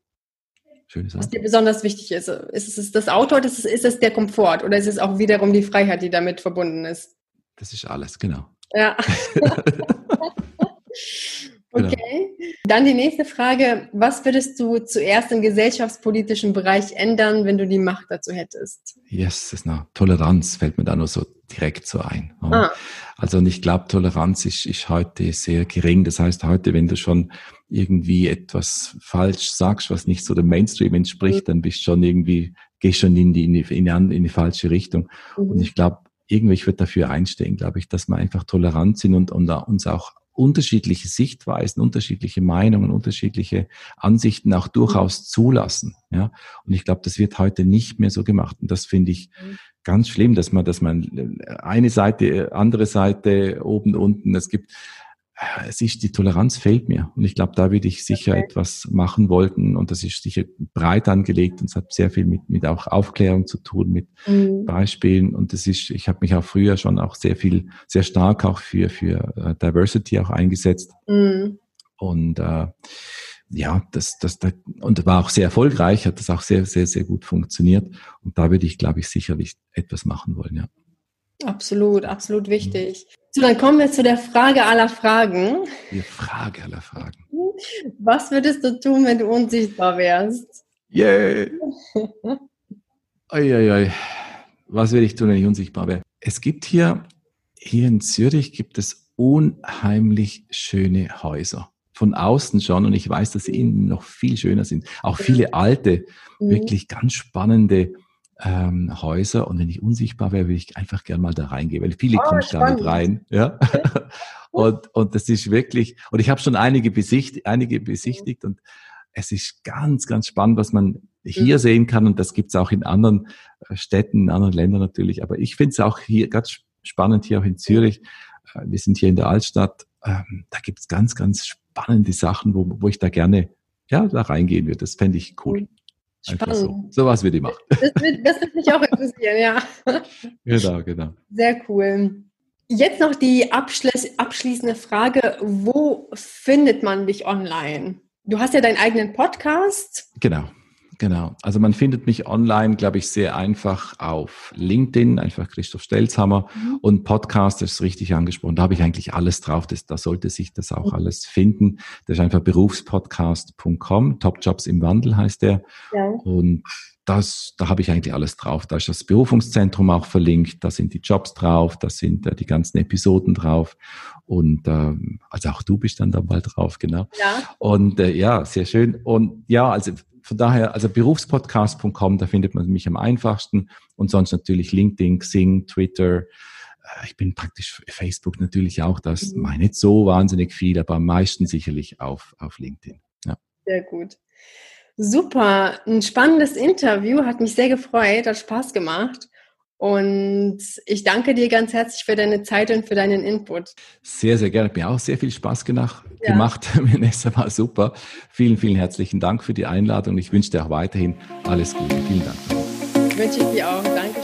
Schönes Was dir besonders wichtig ist. Ist es das Auto oder ist es, der Komfort oder ist es auch wiederum die Freiheit, die damit verbunden ist? Das ist alles, genau. Ja. [laughs] [laughs] okay. Genau. Dann die nächste Frage. Was würdest du zuerst im gesellschaftspolitischen Bereich ändern, wenn du die Macht dazu hättest? Yes, das ist eine Toleranz, fällt mir da nur so direkt so ein. Ah. Also und ich glaube, Toleranz ist, ist heute sehr gering. Das heißt, heute, wenn du schon irgendwie etwas falsch sagst, was nicht so dem Mainstream entspricht, mhm. dann bist schon irgendwie, gehst schon in die, in die, in die, in die falsche Richtung. Mhm. Und ich glaube, irgendwie, ich würde dafür einstehen, glaube ich, dass wir einfach tolerant sind und, und uns auch unterschiedliche Sichtweisen, unterschiedliche Meinungen, unterschiedliche Ansichten auch durchaus zulassen. Ja, und ich glaube, das wird heute nicht mehr so gemacht. Und das finde ich mhm. ganz schlimm, dass man, dass man eine Seite, andere Seite, oben, unten, es gibt es ist, die Toleranz fehlt mir. Und ich glaube, da würde ich sicher okay. etwas machen wollten. Und das ist sicher breit angelegt und es hat sehr viel mit, mit auch Aufklärung zu tun, mit mhm. Beispielen. Und das ist, ich habe mich auch früher schon auch sehr viel, sehr stark auch für, für uh, Diversity auch eingesetzt. Mhm. Und äh, ja, das, das, das, und war auch sehr erfolgreich, hat das auch sehr, sehr, sehr gut funktioniert. Und da würde ich, glaube ich, sicherlich etwas machen wollen, ja. Absolut, absolut wichtig. So, dann kommen wir zu der Frage aller Fragen. Die Frage aller Fragen. [laughs] Was würdest du tun, wenn du unsichtbar wärst? Yeah. oi, oi. Was würde ich tun, wenn ich unsichtbar wäre? Es gibt hier, hier in Zürich gibt es unheimlich schöne Häuser. Von außen schon und ich weiß, dass sie innen noch viel schöner sind. Auch viele alte, mhm. wirklich ganz spannende ähm, Häuser und wenn ich unsichtbar wäre, würde ich einfach gerne mal da reingehen, weil viele oh, kommen gar nicht rein. Ja? [laughs] und, und das ist wirklich, und ich habe schon einige, besicht, einige besichtigt und es ist ganz, ganz spannend, was man hier mhm. sehen kann und das gibt's auch in anderen äh, Städten, in anderen Ländern natürlich. Aber ich finde es auch hier ganz spannend, hier auch in Zürich. Äh, wir sind hier in der Altstadt. Ähm, da gibt's ganz, ganz spannende Sachen, wo, wo ich da gerne ja, da reingehen würde. Das fände ich cool. Spannend. So. so was wird die machen. Das, wird, das wird mich auch interessieren, ja. [laughs] Genau, genau. Sehr cool. Jetzt noch die abschließ abschließende Frage. Wo findet man dich online? Du hast ja deinen eigenen Podcast. Genau. Genau. Also man findet mich online, glaube ich, sehr einfach auf LinkedIn, einfach Christoph Stelzhammer mhm. und Podcast, das ist richtig angesprochen. Da habe ich eigentlich alles drauf. Das, da sollte sich das auch mhm. alles finden. Das ist einfach berufspodcast.com. Top Jobs im Wandel heißt der. Ja. Und das, da habe ich eigentlich alles drauf. Da ist das Berufungszentrum auch verlinkt, da sind die Jobs drauf, da sind äh, die ganzen Episoden drauf. Und ähm, also auch du bist dann da bald drauf, genau. Ja. Und äh, ja, sehr schön. Und ja, also von daher, also berufspodcast.com, da findet man mich am einfachsten und sonst natürlich LinkedIn, Xing, Twitter. Äh, ich bin praktisch Facebook natürlich auch, das mhm. meine nicht so wahnsinnig viel, aber am meisten sicherlich auf, auf LinkedIn. Ja. Sehr gut. Super, ein spannendes Interview, hat mich sehr gefreut, hat Spaß gemacht. Und ich danke dir ganz herzlich für deine Zeit und für deinen Input. Sehr, sehr gerne. Hat mir auch sehr viel Spaß gemacht. Ja. Vanessa war super. Vielen, vielen herzlichen Dank für die Einladung. Ich wünsche dir auch weiterhin alles Gute. Vielen Dank. Wünsche ich dir auch. Dankeschön.